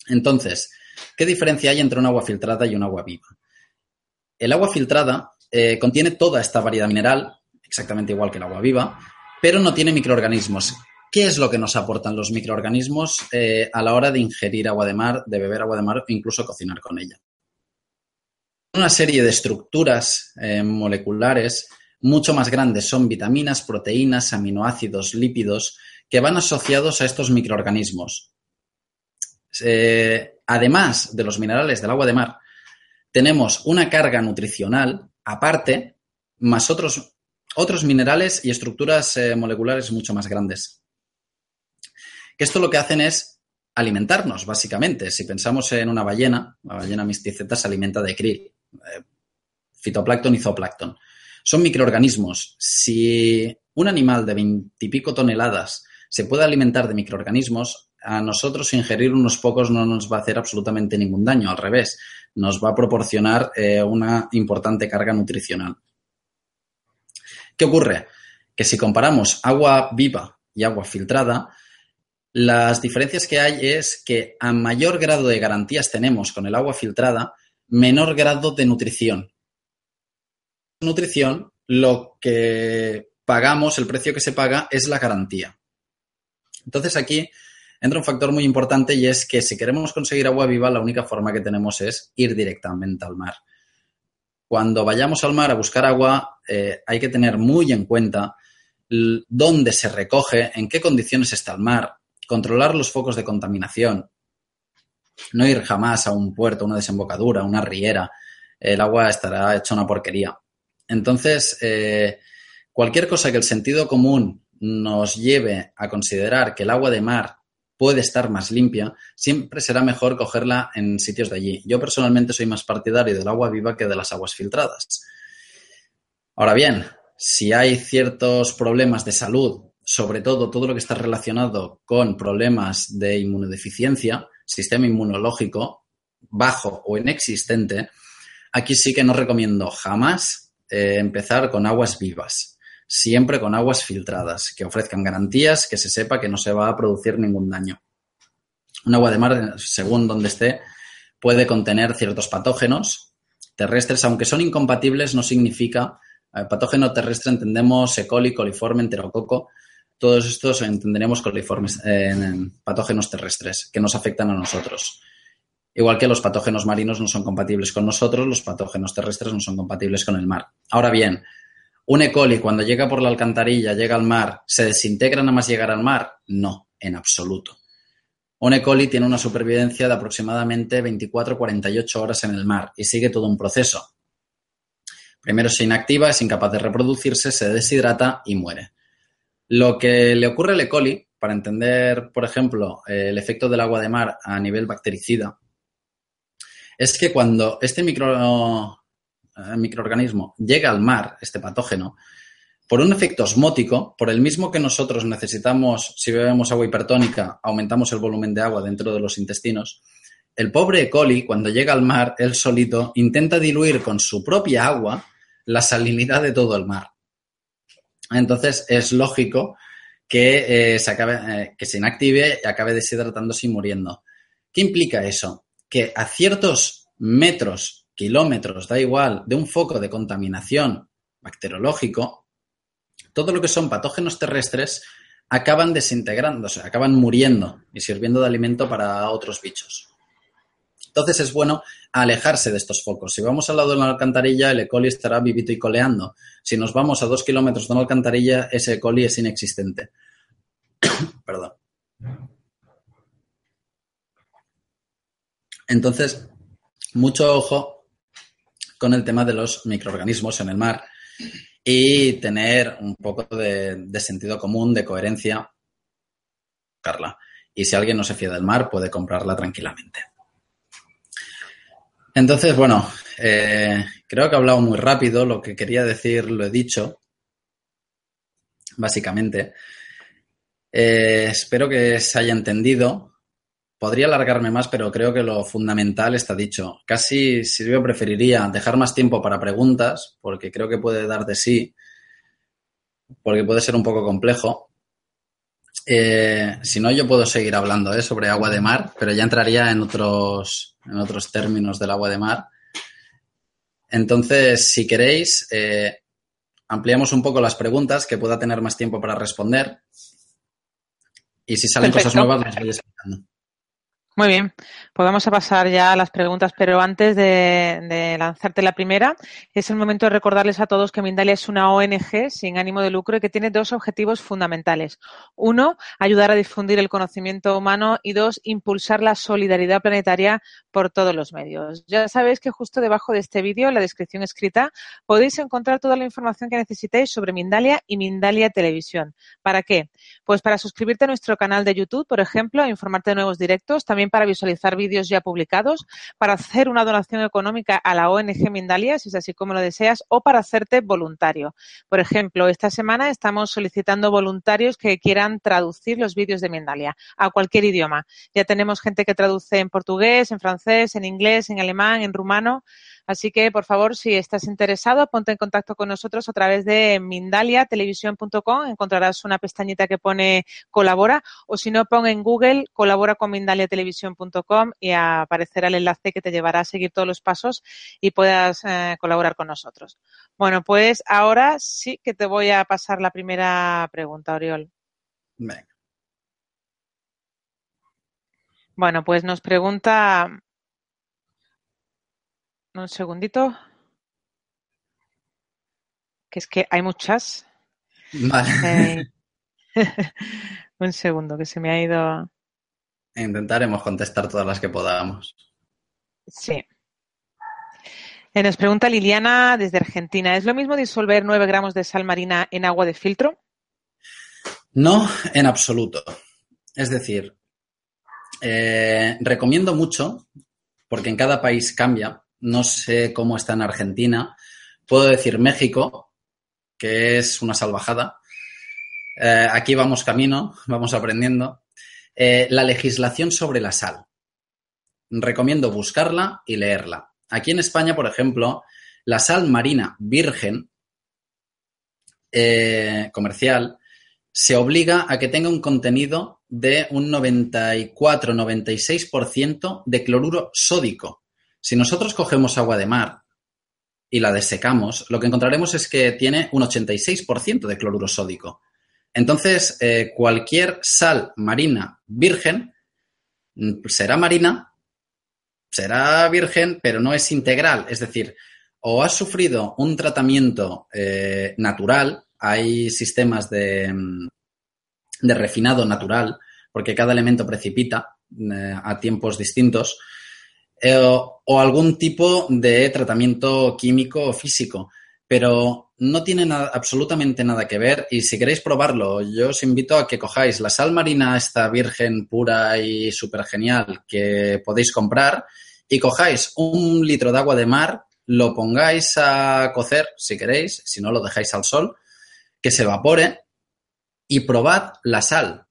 Entonces, ¿qué diferencia hay entre un agua filtrada y un agua viva? El agua filtrada eh, contiene toda esta variedad mineral, exactamente igual que el agua viva, pero no tiene microorganismos. ¿Qué es lo que nos aportan los microorganismos eh, a la hora de ingerir agua de mar, de beber agua de mar o incluso cocinar con ella? Una serie de estructuras eh, moleculares mucho más grandes son vitaminas, proteínas, aminoácidos, lípidos, que van asociados a estos microorganismos. además de los minerales del agua de mar, tenemos una carga nutricional aparte, más otros, otros minerales y estructuras eh, moleculares mucho más grandes. Que esto lo que hacen es alimentarnos, básicamente. Si pensamos en una ballena, la ballena misticeta se alimenta de krill, eh, fitoplancton y zooplancton. Son microorganismos. Si un animal de veintipico toneladas se puede alimentar de microorganismos, a nosotros ingerir unos pocos no nos va a hacer absolutamente ningún daño, al revés nos va a proporcionar eh, una importante carga nutricional. ¿Qué ocurre? Que si comparamos agua viva y agua filtrada, las diferencias que hay es que a mayor grado de garantías tenemos con el agua filtrada, menor grado de nutrición. Nutrición, lo que pagamos, el precio que se paga es la garantía. Entonces aquí entra un factor muy importante y es que si queremos conseguir agua viva, la única forma que tenemos es ir directamente al mar. Cuando vayamos al mar a buscar agua, eh, hay que tener muy en cuenta dónde se recoge, en qué condiciones está el mar, controlar los focos de contaminación, no ir jamás a un puerto, una desembocadura, una riera. El agua estará hecha una porquería. Entonces, eh, cualquier cosa que el sentido común nos lleve a considerar que el agua de mar puede estar más limpia, siempre será mejor cogerla en sitios de allí. Yo personalmente soy más partidario del agua viva que de las aguas filtradas. Ahora bien, si hay ciertos problemas de salud, sobre todo todo lo que está relacionado con problemas de inmunodeficiencia, sistema inmunológico bajo o inexistente, aquí sí que no recomiendo jamás eh, empezar con aguas vivas siempre con aguas filtradas, que ofrezcan garantías, que se sepa que no se va a producir ningún daño. Un agua de mar, según donde esté, puede contener ciertos patógenos terrestres, aunque son incompatibles, no significa. Eh, patógeno terrestre entendemos E. coli, coliforme, enterococo. Todos estos entenderemos coliformes, patógenos terrestres que nos afectan a nosotros. Igual que los patógenos marinos no son compatibles con nosotros, los patógenos terrestres no son compatibles con el mar. Ahora bien, ¿Un E. coli cuando llega por la alcantarilla, llega al mar, se desintegra nada más llegar al mar? No, en absoluto. Un E. coli tiene una supervivencia de aproximadamente 24-48 horas en el mar y sigue todo un proceso. Primero se inactiva, es incapaz de reproducirse, se deshidrata y muere. Lo que le ocurre al E. coli, para entender, por ejemplo, el efecto del agua de mar a nivel bactericida, es que cuando este micro, microorganismo llega al mar, este patógeno, por un efecto osmótico, por el mismo que nosotros necesitamos, si bebemos agua hipertónica, aumentamos el volumen de agua dentro de los intestinos, el pobre E. coli, cuando llega al mar, él solito, intenta diluir con su propia agua la salinidad de todo el mar. Entonces, es lógico que, eh, se, acabe, eh, que se inactive y acabe deshidratándose y muriendo. ¿Qué implica eso? Que a ciertos metros, kilómetros, da igual, de un foco de contaminación bacteriológico, todo lo que son patógenos terrestres acaban desintegrándose, acaban muriendo y sirviendo de alimento para otros bichos. Entonces es bueno alejarse de estos focos. Si vamos al lado de una alcantarilla, el E. coli estará vivito y coleando. Si nos vamos a dos kilómetros de una alcantarilla, ese E. coli es inexistente. Perdón. Entonces, mucho ojo con el tema de los microorganismos en el mar y tener un poco de, sentido común, de coherencia. Carla. Y si alguien no se fía del mar, puede comprarla tranquilamente. Entonces, bueno, eh, creo que he hablado muy rápido, lo que quería decir lo he dicho, básicamente. Eh, espero que se haya entendido. Podría alargarme más, pero creo que lo fundamental está dicho. Casi, si yo preferiría dejar más tiempo para preguntas, porque creo que puede dar de sí, porque puede ser un poco complejo. Eh, si no, yo puedo seguir hablando ¿eh? sobre agua de mar, pero ya entraría en otros, en otros términos del agua de mar. Entonces, si queréis, eh, ampliamos un poco las preguntas, que pueda tener más tiempo para responder. Y si salen Perfecto. cosas nuevas, las voy explicando. Muy bien, pues vamos a pasar ya a las preguntas, pero antes de, lanzarte la primera, es el momento de recordarles a todos que Mindalia es una ONG sin ánimo de lucro y que tiene dos objetivos fundamentales. Uno, ayudar a difundir el conocimiento humano y dos, impulsar la solidaridad planetaria por todos los medios. Ya sabéis que justo debajo de este vídeo, en la descripción escrita, podéis encontrar toda la información que necesitéis sobre Mindalia y Mindalia Televisión. ¿Para qué? Pues para suscribirte a nuestro canal de YouTube, por ejemplo, informarte de nuevos directos, para visualizar vídeos ya publicados, para hacer una donación económica a la ONG Mindalia, si es así como lo deseas, o para hacerte voluntario. Por ejemplo, esta semana estamos solicitando voluntarios que quieran traducir los vídeos de Mindalia a cualquier idioma. Ya tenemos gente que traduce en portugués, en francés, en inglés, en alemán, en rumano. Así que, por favor, si estás interesado, ponte en contacto con nosotros a través de mindaliatelevisión.com. Encontrarás una pestañita que pone colabora o si no, pon en Google colabora con mindaliatelevisión.com y aparecerá el enlace que te llevará a seguir todos los pasos y puedas eh, colaborar con nosotros. Bueno, pues ahora sí que te voy a pasar la primera pregunta, Oriol. Venga. Bueno, pues nos pregunta un segundito. Que es que hay muchas. Vale. Eh, un segundo, que se me ha ido. Intentaremos contestar todas las que podamos. Sí. Eh, nos pregunta Liliana desde Argentina. ¿Es lo mismo disolver 9 gramos de sal marina en agua de filtro? No, en absoluto. Es decir, eh, recomiendo mucho, porque en cada país cambia, no sé cómo está en Argentina. Puedo decir México, que es una salvajada. Eh, aquí vamos camino, vamos aprendiendo. Eh, la legislación sobre la sal. Recomiendo buscarla y leerla. Aquí en España, por ejemplo, la sal marina virgen eh, comercial se obliga a que tenga un contenido de un 94-96% de cloruro sódico. Si nosotros cogemos agua de mar y la desecamos, lo que encontraremos es que tiene un 86% de cloruro sódico. Entonces, eh, cualquier sal marina virgen mm, será marina, será virgen, pero no es integral. Es decir, o has sufrido un tratamiento eh, natural, hay sistemas de, de, refinado natural, porque cada elemento precipita eh, a tiempos distintos, eh, o, o, algún tipo de tratamiento químico o físico, pero no tiene nada, absolutamente nada que ver y si queréis probarlo, yo os invito a que cojáis la sal marina esta virgen pura y súper genial que podéis comprar y cojáis un litro de agua de mar, lo pongáis a cocer si queréis, si no lo dejáis al sol, que se evapore y probad la sal.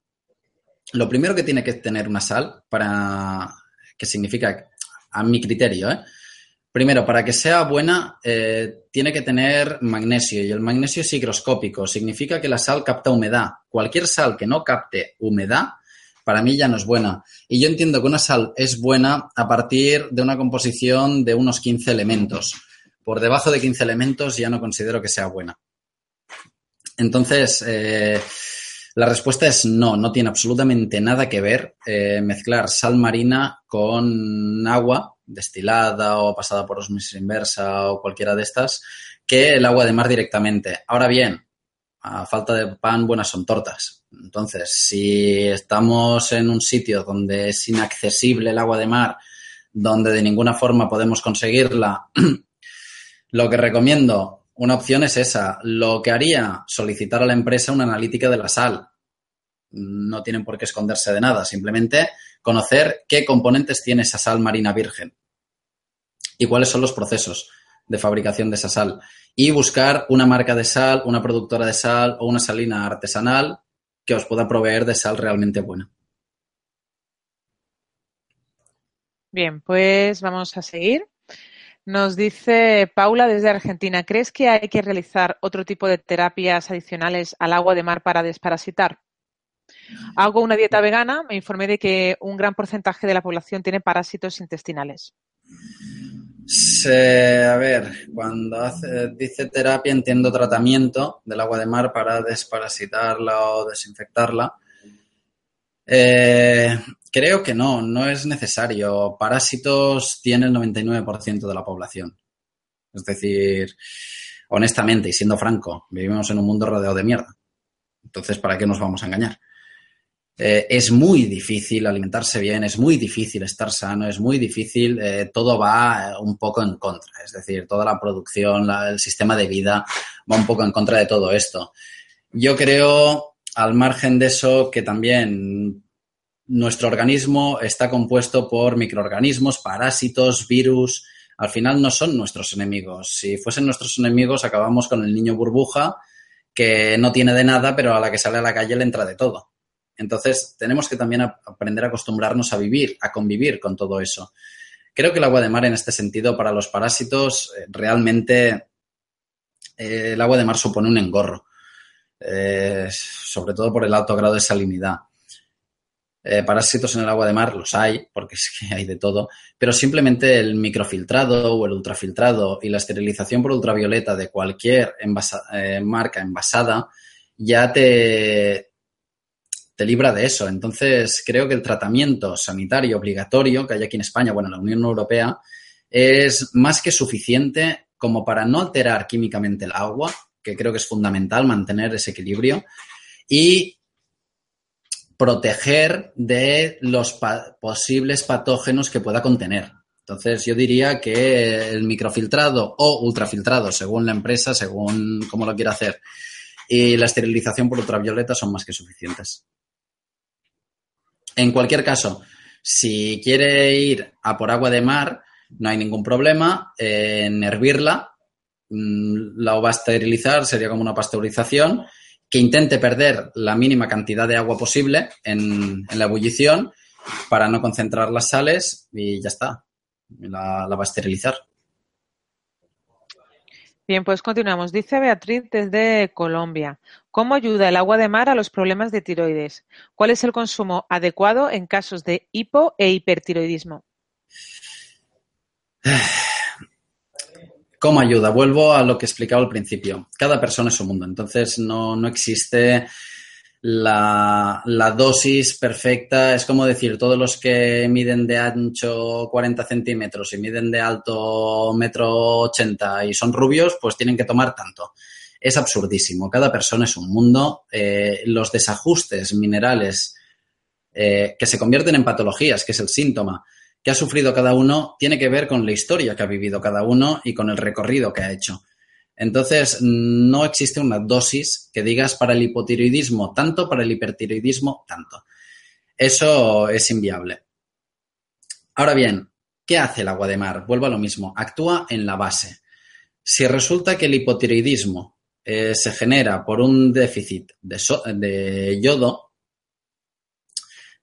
Lo primero que tiene que tener una sal para, que significa, a mi criterio, ¿eh? Primero, para que sea buena, eh, tiene que tener magnesio y el magnesio es higroscópico. Significa que la sal capta humedad. Cualquier sal que no capte humedad, para mí ya no es buena. Y yo entiendo que una sal es buena a partir de una composición de unos 15 elementos. Por debajo de 15 elementos ya no considero que sea buena. Entonces, eh, la respuesta es no, no tiene absolutamente nada que ver eh, mezclar sal marina con agua destilada o pasada por osmosis inversa o cualquiera de estas que el agua de mar directamente. Ahora bien, a falta de pan, buenas son tortas. Entonces, si estamos en un sitio donde es inaccesible el agua de mar, donde de ninguna forma podemos conseguirla, lo que recomiendo, una opción es esa. Lo que haría, solicitar a la empresa una analítica de la sal. No tienen por qué esconderse de nada, simplemente conocer qué componentes tiene esa sal marina virgen y cuáles son los procesos de fabricación de esa sal. Y buscar una marca de sal, una productora de sal o una salina artesanal que os pueda proveer de sal realmente buena. Bien, pues vamos a seguir. Nos dice Paula desde Argentina, ¿crees que hay que realizar otro tipo de terapias adicionales al agua de mar para desparasitar? Hago una dieta vegana, me informé de que un gran porcentaje de la población tiene parásitos intestinales. a ver, cuando dice terapia entiendo tratamiento del agua de mar para desparasitarla o desinfectarla. Eh, creo que no, no es necesario. Parásitos tiene el 99% de la población. Es decir, honestamente y siendo franco, vivimos en un mundo rodeado de mierda. Entonces, ¿para qué nos vamos a engañar? Eh, es muy difícil alimentarse bien, es muy difícil estar sano, es muy difícil, eh, todo va eh, un poco en contra, es decir, toda la producción, el sistema de vida va un poco en contra de todo esto. Yo creo, al margen de eso, que también nuestro organismo está compuesto por microorganismos, parásitos, virus, al final no son nuestros enemigos. Si fuesen nuestros enemigos, acabamos con el niño burbuja que no tiene de nada, pero a la que sale a la calle le entra de todo. Entonces, tenemos que también aprender a acostumbrarnos a vivir, a convivir con todo eso. Creo que el agua de mar en este sentido para los parásitos eh, realmente eh, el agua de mar supone un engorro, eh, sobre todo por el alto grado de salinidad. Parásitos en el agua de mar los hay, porque es que hay de todo, pero simplemente el microfiltrado o el ultrafiltrado y la esterilización por ultravioleta de cualquier marca envasada ya te, te libra de eso. Entonces, creo que el tratamiento sanitario obligatorio que hay aquí en España, bueno, en la Unión Europea, es más que suficiente como para no alterar químicamente el agua, que creo que es fundamental mantener ese equilibrio, y proteger de los posibles patógenos que pueda contener. Entonces, yo diría que el microfiltrado o ultrafiltrado, según la empresa, según cómo lo quiera hacer, y la esterilización por ultravioleta son más que suficientes. En cualquier caso, si quiere ir a por agua de mar, no hay ningún problema en hervirla. Mm, la va a esterilizar, sería como una pasteurización, que intente perder la mínima cantidad de agua posible en, la ebullición para no concentrar las sales y ya está. La, la va a esterilizar. Bien, pues continuamos. Dice Beatriz desde Colombia. ¿Cómo ayuda el agua de mar a los problemas de tiroides? ¿Cuál es el consumo adecuado en casos de hipo e hipertiroidismo? ¿Cómo ayuda? Vuelvo a lo que explicaba al principio. Cada persona es un mundo, entonces no, existe la, la, dosis perfecta. Es como decir, todos los que miden de ancho 40 centímetros y miden de alto metro 80 y son rubios, pues tienen que tomar tanto. Es absurdísimo. Cada persona es un mundo. Eh, los desajustes minerales eh, que se convierten en patologías, que es el síntoma que ha sufrido cada uno, tiene que ver con la historia que ha vivido cada uno y con el recorrido que ha hecho. Entonces, no existe una dosis que digas para el hipotiroidismo tanto, para el hipertiroidismo tanto. Eso es inviable. Ahora bien, ¿qué hace el agua de mar? Vuelvo a lo mismo, actúa en la base. Si resulta que el hipotiroidismo eh, se genera por un déficit de, de yodo,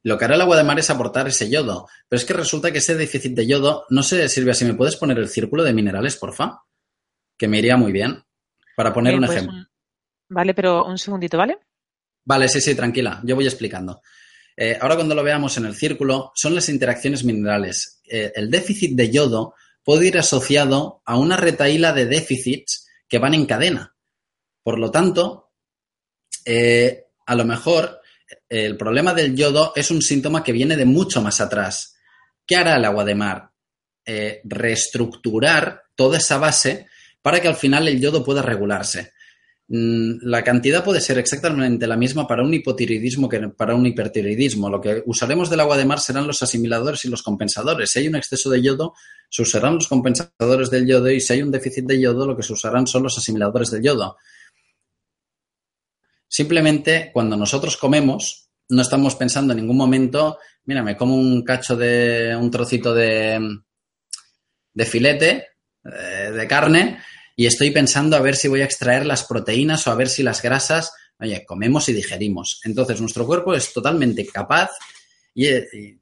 lo que hará el agua de mar es aportar ese yodo. Pero es que resulta que ese déficit de yodo, no sé, Silvia, si me puedes poner el círculo de minerales, porfa que me iría muy bien. Para poner un pues, ejemplo. Vale, pero un segundito, ¿vale? Vale, sí, sí, tranquila. Yo voy explicando. Eh, ahora cuando lo veamos en el círculo, son las interacciones minerales. Eh, el déficit de yodo puede ir asociado a una retaíla de déficits que van en cadena. Por lo tanto, eh, a lo mejor el problema del yodo es un síntoma que viene de mucho más atrás. ¿Qué hará el agua de mar? reestructurar toda esa base para que al final el yodo pueda regularse. Mm, la cantidad puede ser exactamente la misma para un hipotiroidismo que para un hipertiroidismo. Lo que usaremos del agua de mar serán los asimiladores y los compensadores. Si hay un exceso de yodo, se usarán los compensadores del yodo y si hay un déficit de yodo, lo que se usarán son los asimiladores del yodo. Simplemente cuando nosotros comemos, no estamos pensando en ningún momento, mira, me como un cacho de un trocito de, de filete, eh, de carne, y estoy pensando a ver si voy a extraer las proteínas o a ver si las grasas, oye, comemos y digerimos. Entonces, nuestro cuerpo es totalmente capaz y, eh,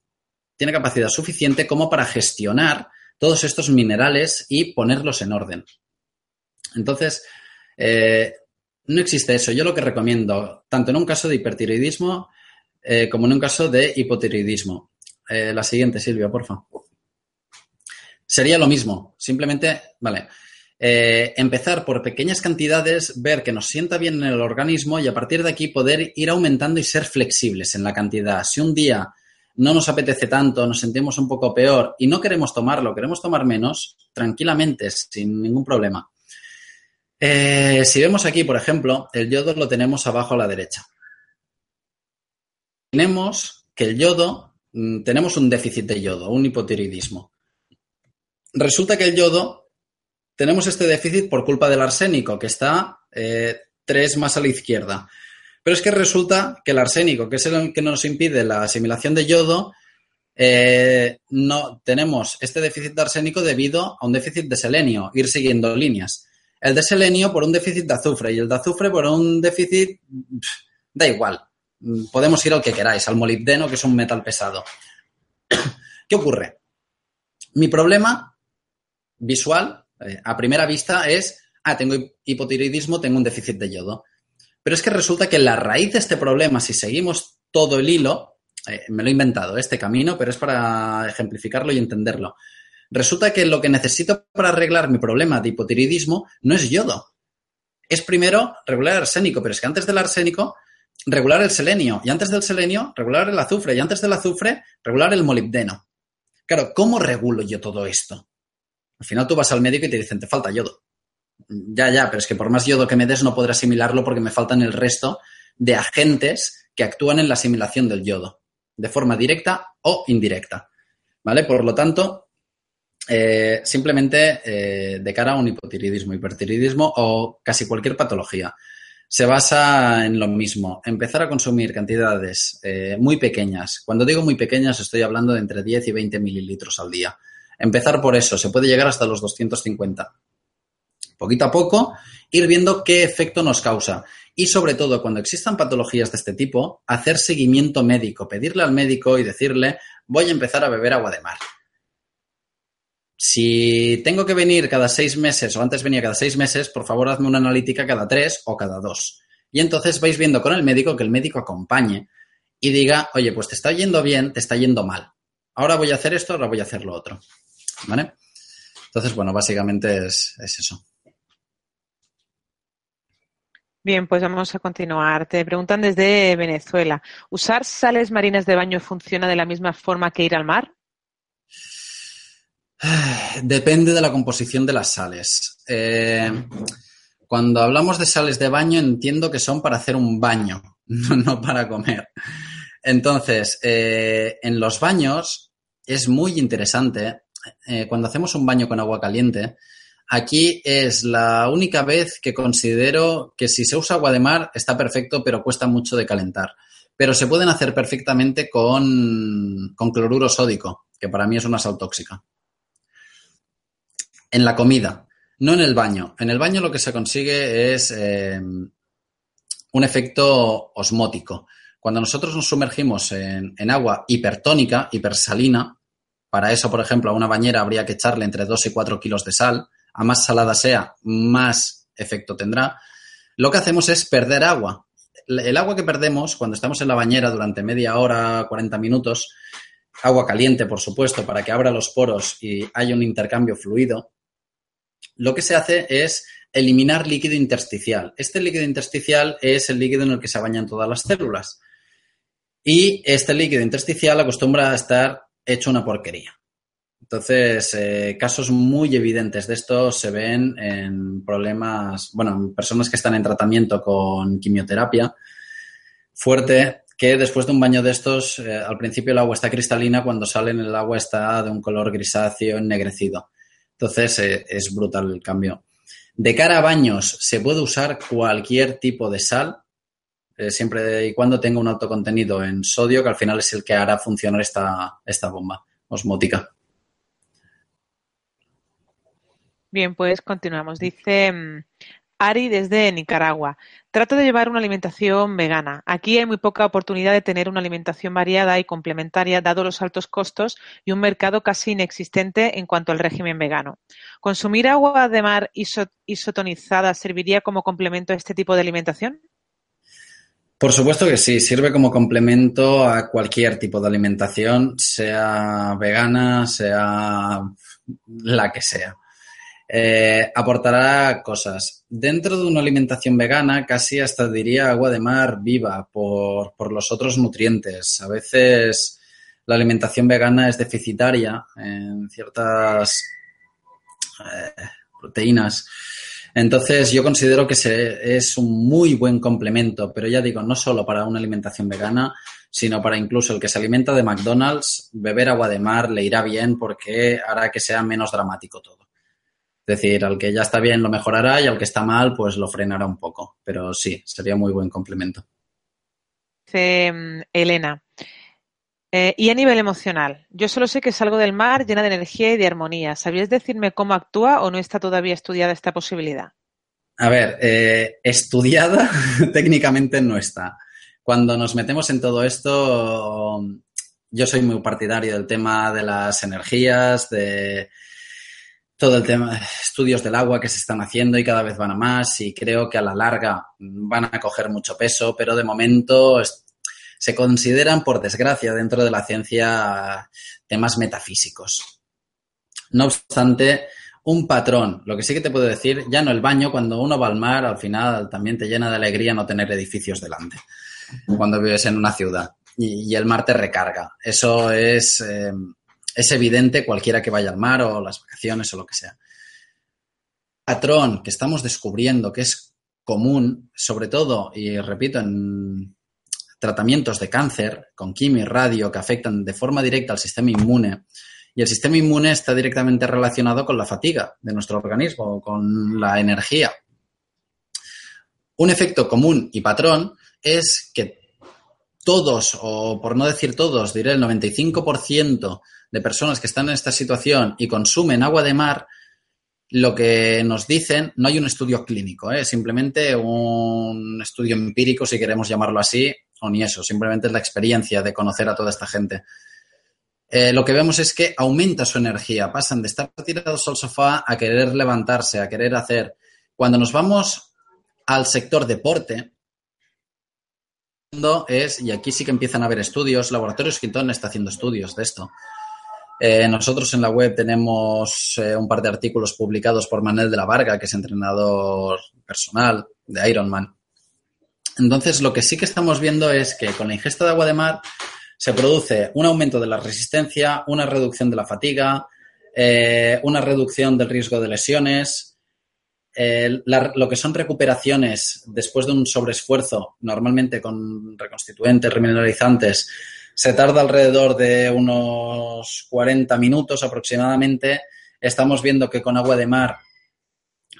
tiene capacidad suficiente como para gestionar todos estos minerales y ponerlos en orden. Entonces, eh, no existe eso. Yo lo que recomiendo, tanto en un caso de hipertiroidismo eh, como en un caso de hipotiroidismo. la siguiente, Silvia, por favor. Sería lo mismo. Simplemente, vale, eh, empezar por pequeñas cantidades, ver que nos sienta bien en el organismo y a partir de aquí poder ir aumentando y ser flexibles en la cantidad. Si un día no nos apetece tanto, nos sentimos un poco peor y no queremos tomarlo, queremos tomar menos, tranquilamente, sin ningún problema. Eh, si vemos aquí, por ejemplo, el yodo lo tenemos abajo a la derecha. Tenemos que el yodo, mm, tenemos un déficit de yodo, un hipotiroidismo. Resulta que el yodo tenemos este déficit por culpa del arsénico, que está eh, tres más a la izquierda. Pero es que resulta que el arsénico, que es el que nos impide la asimilación de yodo, eh, no tenemos este déficit de arsénico debido a un déficit de selenio, ir siguiendo líneas. El de selenio por un déficit de azufre y el de azufre por un déficit, da igual. Podemos ir al que queráis, al molibdeno, que es un metal pesado. ¿Qué ocurre? Mi problema visual eh, a primera vista es, ah, tengo hipotiroidismo, tengo un déficit de yodo. Pero es que resulta que la raíz de este problema, si seguimos todo el hilo, eh, me lo he inventado, este camino, pero es para ejemplificarlo y entenderlo. Resulta que lo que necesito para arreglar mi problema de hipotiroidismo no es yodo. Es primero regular el arsénico, pero es que antes del arsénico, regular el selenio, y antes del selenio, regular el azufre, y antes del azufre, regular el molibdeno. Claro, ¿cómo regulo yo todo esto? Al final tú vas al médico y te dicen, te falta yodo. Ya, ya, pero es que por más yodo que me des no podré asimilarlo porque me faltan el resto de agentes que actúan en la asimilación del yodo, de forma directa o indirecta. ¿Vale? Por lo tanto, eh, simplemente eh, de cara a un hipotiroidismo, hipertiroidismo o casi cualquier patología, se basa en lo mismo, empezar a consumir cantidades eh, muy pequeñas. Cuando digo muy pequeñas estoy hablando de entre 10 y 20 mililitros al día. Empezar por eso, se puede llegar hasta los 250. Poquito a poco, ir viendo qué efecto nos causa. Y sobre todo, cuando existan patologías de este tipo, hacer seguimiento médico, pedirle al médico y decirle, voy a empezar a beber agua de mar. Si tengo que venir cada seis meses o antes venía cada seis meses, por favor hazme una analítica cada tres o cada dos. Y entonces vais viendo con el médico que el médico acompañe y diga, oye, pues te está yendo bien, te está yendo mal. Ahora voy a hacer esto, ahora voy a hacer lo otro. Entonces, bueno, básicamente es, eso. Bien, pues vamos a continuar. Te preguntan desde Venezuela. ¿Usar sales marinas de baño funciona de la misma forma que ir al mar? Depende de la composición de las sales. Eh, cuando hablamos de sales de baño, entiendo que son para hacer un baño, no para comer. Entonces, eh, en los baños es muy interesante. Eh, cuando hacemos un baño con agua caliente, Aquí es la única vez que considero que si se usa agua de mar está perfecto, pero cuesta mucho de calentar. Pero se pueden hacer perfectamente con, cloruro sódico, que para mí es una sal tóxica. En la comida, no en el baño. En el baño lo que se consigue es eh, un efecto osmótico. Cuando nosotros nos sumergimos en, en, agua hipertónica, hipersalina, para eso, por ejemplo, a una bañera habría que echarle entre 2 y 4 kilos de sal, a más salada sea, más efecto tendrá. Lo que hacemos es perder agua. El agua que perdemos cuando estamos en la bañera durante media hora, 40 minutos, agua caliente, por supuesto, para que abra los poros y haya un intercambio fluido, lo que se hace es eliminar líquido intersticial. Este líquido intersticial es el líquido en el que se bañan todas las células. Y este líquido intersticial acostumbra a estar hecho una porquería. Entonces, eh, casos muy evidentes de esto se ven en problemas, bueno, en personas que están en tratamiento con quimioterapia fuerte, que después de un baño de estos, eh, al principio el agua está cristalina, cuando sale en el agua está de un color grisáceo, ennegrecido. Entonces, eh, es brutal el cambio. De cara a baños, se puede usar cualquier tipo de sal, siempre y cuando tenga un alto contenido en sodio, que al final es el que hará funcionar esta, esta bomba osmótica. Bien, pues continuamos. Dice mm, Ari desde Nicaragua. Trato de llevar una alimentación vegana. Aquí hay muy poca oportunidad de tener una alimentación variada y complementaria, dado los altos costos y un mercado casi inexistente en cuanto al régimen vegano. ¿Consumir agua de mar isotonizada serviría como complemento a este tipo de alimentación? Por supuesto que sí, sirve como complemento a cualquier tipo de alimentación, sea vegana, sea la que sea. Eh, aportará cosas. Dentro de una alimentación vegana, casi hasta diría agua de mar viva por, los otros nutrientes. A veces la alimentación vegana es deficitaria en ciertas eh, proteínas. Entonces, yo considero que es un muy buen complemento, pero ya digo, no solo para una alimentación vegana, sino para incluso el que se alimenta de McDonald's, beber agua de mar le irá bien porque hará que sea menos dramático todo. Es decir, al que ya está bien lo mejorará y al que está mal, pues lo frenará un poco. Pero sí, sería muy buen complemento. Mm, Elena. Eh, y a nivel emocional, yo solo sé que salgo del mar llena de energía y de armonía. ¿Sabías decirme cómo actúa o no está todavía estudiada esta posibilidad? A ver, eh, estudiada técnicamente no está. Cuando nos metemos en todo esto, yo soy muy partidario del tema de las energías, de, todo el tema, estudios del agua que se están haciendo y cada vez van a más y creo que a la larga van a coger mucho peso, pero de momento se consideran, por desgracia, dentro de la ciencia temas metafísicos. No obstante, un patrón, lo que sí que te puedo decir, ya no el baño, cuando uno va al mar, al final también te llena de alegría no tener edificios delante, cuando vives en una ciudad y, el mar te recarga. Eso es... Eh, es evidente cualquiera que vaya al mar o las vacaciones o lo que sea. Patrón que estamos descubriendo que es común, sobre todo, y repito, en tratamientos de cáncer con quimio y radio que afectan de forma directa al sistema inmune. Y el sistema inmune está directamente relacionado con la fatiga de nuestro organismo, con la energía. Un efecto común y patrón es que todos, o por no decir todos, diré el 95% de personas que están en esta situación y consumen agua de mar, lo que nos dicen, no hay un estudio clínico, ¿eh? simplemente un estudio empírico, si queremos llamarlo así, o ni eso, simplemente es la experiencia de conocer a toda esta gente. Eh, lo que vemos es que aumenta su energía, pasan de estar tirados al sofá a querer levantarse, a querer hacer. Cuando nos vamos al sector deporte, es, y aquí sí que empiezan a haber estudios, Laboratorios Quintón está haciendo estudios de esto, eh, nosotros en la web tenemos eh, un par de artículos publicados por Manuel de la Varga, que es entrenador personal de Ironman. Entonces, lo que sí que estamos viendo es que con la ingesta de agua de mar se produce un aumento de la resistencia, una reducción de la fatiga, eh, una reducción del riesgo de lesiones, lo que son recuperaciones después de un sobreesfuerzo, normalmente con reconstituentes, remineralizantes, se tarda alrededor de unos 40 minutos aproximadamente. Estamos viendo que con agua de mar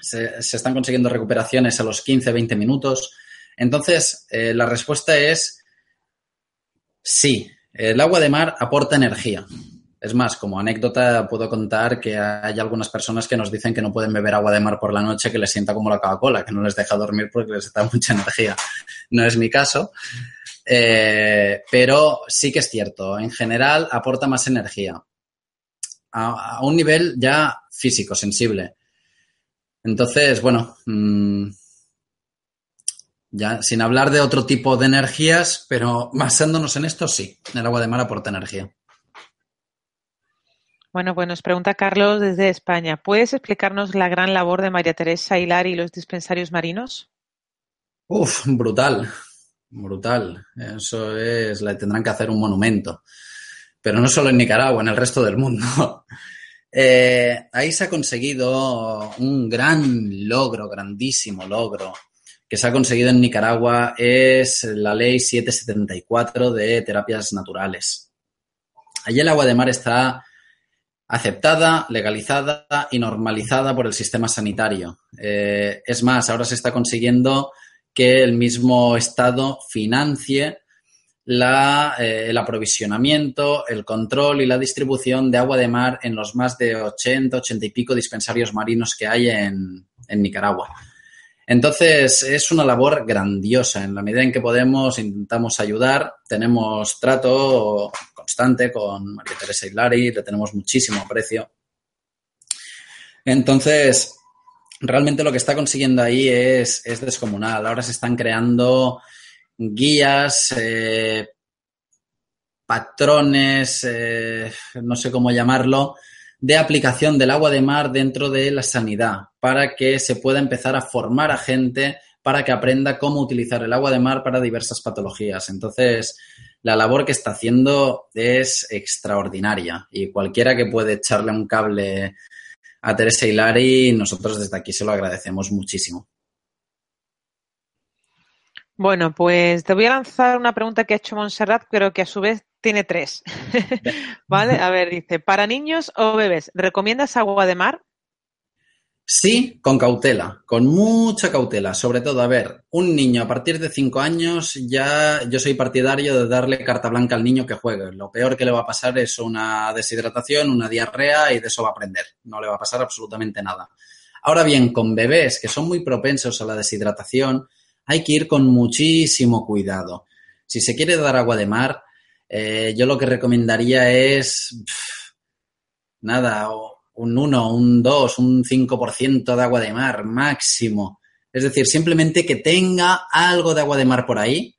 se, están consiguiendo recuperaciones a los 15-20 minutos. Entonces, eh, la respuesta es sí, el agua de mar aporta energía. Es más, como anécdota puedo contar que hay algunas personas que nos dicen que no pueden beber agua de mar por la noche que les sienta como la Coca-Cola, que no les deja dormir porque les da mucha energía. No es mi caso, eh, pero sí que es cierto. En general aporta más energía a, un nivel ya físico, sensible. Entonces, bueno, mm, ya sin hablar de otro tipo de energías, pero basándonos en esto, sí, el agua de mar aporta energía. Bueno, pues nos pregunta Carlos desde España. ¿Puedes explicarnos la gran labor de María Teresa Hilar y los dispensarios marinos? Uf, brutal, brutal. Eso es, le tendrán que hacer un monumento. Pero no solo en Nicaragua, en el resto del mundo. Eh, ahí se ha conseguido un gran logro, grandísimo logro, que se ha conseguido en Nicaragua, es la ley 774 de terapias naturales. Allí el agua de mar está aceptada, legalizada y normalizada por el sistema sanitario. Eh, es más, ahora se está consiguiendo que el mismo Estado financie la, eh, el aprovisionamiento, el control y la distribución de agua de mar en los más de 80, 80 y pico dispensarios marinos que hay en, en Nicaragua. Entonces, es una labor grandiosa. En la medida en que podemos, intentamos ayudar. Tenemos trato constante con María Teresa Hilari, le tenemos muchísimo aprecio. Entonces, realmente lo que está consiguiendo ahí es, descomunal. Ahora se están creando guías, eh, patrones, eh, no sé cómo llamarlo, de aplicación del agua de mar dentro de la sanidad, para que se pueda empezar a formar a gente para que aprenda cómo utilizar el agua de mar para diversas patologías. Entonces, la labor que está haciendo es extraordinaria y cualquiera que puede echarle un cable a Teresa Hilari, nosotros desde aquí se lo agradecemos muchísimo. Bueno, pues te voy a lanzar una pregunta que ha hecho Montserrat, pero que a su vez tiene tres. ¿Vale? A ver, dice, ¿para niños o bebés recomiendas agua de mar? Sí, con cautela, con mucha cautela. Sobre todo, a ver, un niño a partir de cinco años ya yo soy partidario de darle carta blanca al niño que juegue. Lo peor que le va a pasar es una deshidratación, una diarrea y de eso va a aprender. No le va a pasar absolutamente nada. Ahora bien, con bebés que son muy propensos a la deshidratación, hay que ir con muchísimo cuidado. Si se quiere dar agua de mar, eh, yo lo que recomendaría es, nada, un 1, un 2, un 5% de agua de mar máximo. Es decir, simplemente que tenga algo de agua de mar por ahí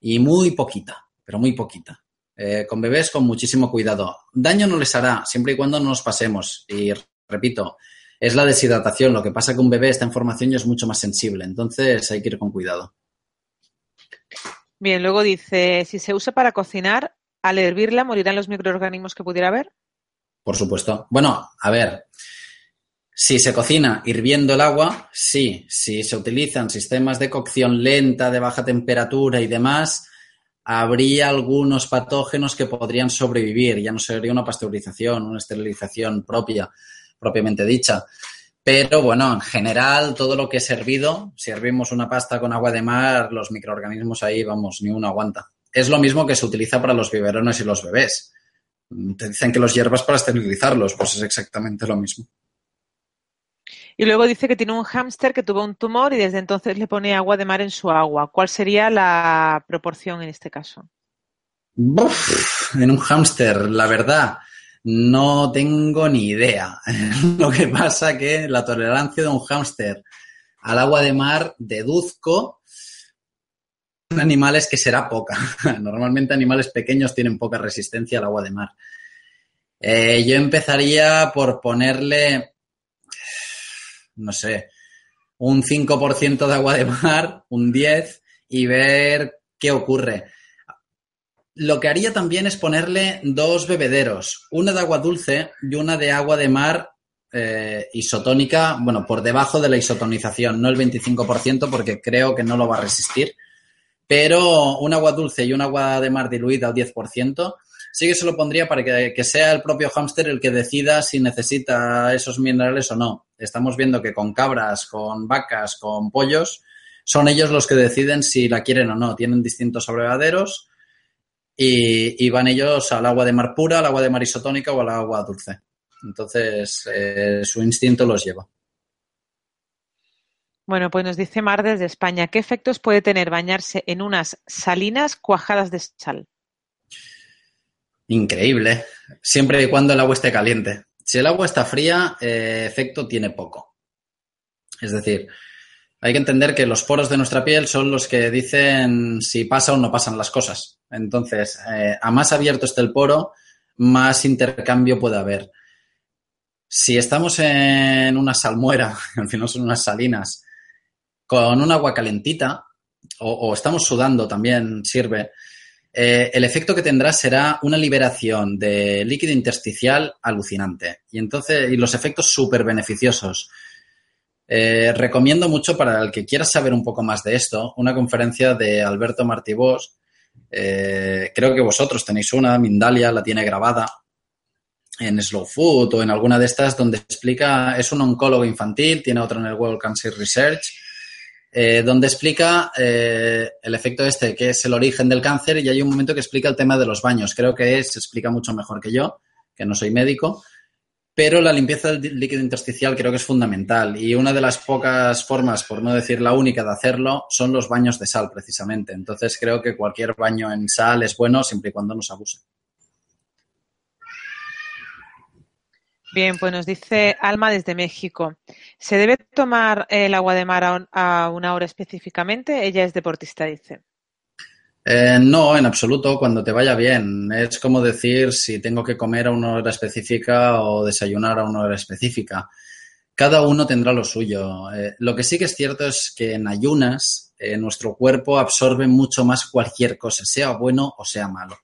y muy poquita, pero muy poquita. Eh, con bebés con muchísimo cuidado. Daño no les hará, siempre y cuando no nos pasemos. Y repito, es la deshidratación. Lo que pasa que un bebé está en formación y es mucho más sensible. Entonces hay que ir con cuidado. Bien, luego dice, si se usa para cocinar, al hervirla morirán los microorganismos que pudiera haber. Por supuesto. Bueno, a ver, si se cocina hirviendo el agua, sí. Si se utilizan sistemas de cocción lenta, de baja temperatura y demás, habría algunos patógenos que podrían sobrevivir. Ya no sería una pasteurización, una esterilización propia, propiamente dicha. Pero bueno, en general, todo lo que es hervido, si hervimos una pasta con agua de mar, los microorganismos ahí, vamos, ni uno aguanta. Es lo mismo que se utiliza para los biberones y los bebés. Te dicen que los hierbas para esterilizarlos, pues es exactamente lo mismo. Y luego dice que tiene un hámster que tuvo un tumor y desde entonces le pone agua de mar en su agua. ¿Cuál sería la proporción en este caso? en un hámster, la verdad. No tengo ni idea. Lo que pasa que la tolerancia de un hámster al agua de mar deduzco animales que será poca. Normalmente animales pequeños tienen poca resistencia al agua de mar. Eh, yo empezaría por ponerle, no sé, un 5% de agua de mar, un 10%, y ver qué ocurre. Lo que haría también es ponerle dos bebederos, una de agua dulce y una de agua de mar eh, isotónica, bueno, por debajo de la isotonización, no el 25% porque creo que no lo va a resistir, pero un agua dulce y un agua de mar diluida al 10%, sí que se lo pondría para que, sea el propio hámster el que decida si necesita esos minerales o no. Estamos viendo que con cabras, con vacas, con pollos, son ellos los que deciden si la quieren o no. Tienen distintos abrevaderos y, y van ellos al agua de mar pura, al agua de mar isotónica o al agua dulce. Entonces, eh, su instinto los lleva. Bueno, pues nos dice Mar desde España, ¿qué efectos puede tener bañarse en unas salinas cuajadas de sal? Increíble, siempre y cuando el agua esté caliente. Si el agua está fría, eh, efecto tiene poco. Es decir, hay que entender que los poros de nuestra piel son los que dicen si pasa o no pasan las cosas. Entonces, eh, a más abierto esté el poro, más intercambio puede haber. Si estamos en una salmuera, al final son unas salinas, con un agua calentita, o, estamos sudando también sirve, eh, el efecto que tendrá será una liberación de líquido intersticial alucinante. Y entonces, y los efectos súper beneficiosos. Eh, recomiendo mucho para el que quiera saber un poco más de esto, una conferencia de Alberto Martibos. Eh, creo que vosotros tenéis una, Mindalia la tiene grabada en Slow Food o en alguna de estas donde explica, es un oncólogo infantil, tiene otro en el World Cancer Research, eh, donde explica eh, el efecto este, que es el origen del cáncer, y hay un momento que explica el tema de los baños. Creo que se explica mucho mejor que yo, que no soy médico, pero la limpieza del líquido intersticial creo que es fundamental y una de las pocas formas, por no decir la única, de hacerlo son los baños de sal, precisamente. Entonces creo que cualquier baño en sal es bueno siempre y cuando no se abuse. Bien, pues nos dice Alma desde México. ¿Se debe tomar el agua de mar a, una hora específicamente? Ella es deportista, dice. Eh, no, en absoluto, cuando te vaya bien. Es como decir si tengo que comer a una hora específica o desayunar a una hora específica. Cada uno tendrá lo suyo. Eh, lo que sí que es cierto es que en ayunas eh, nuestro cuerpo absorbe mucho más cualquier cosa, sea bueno o sea malo.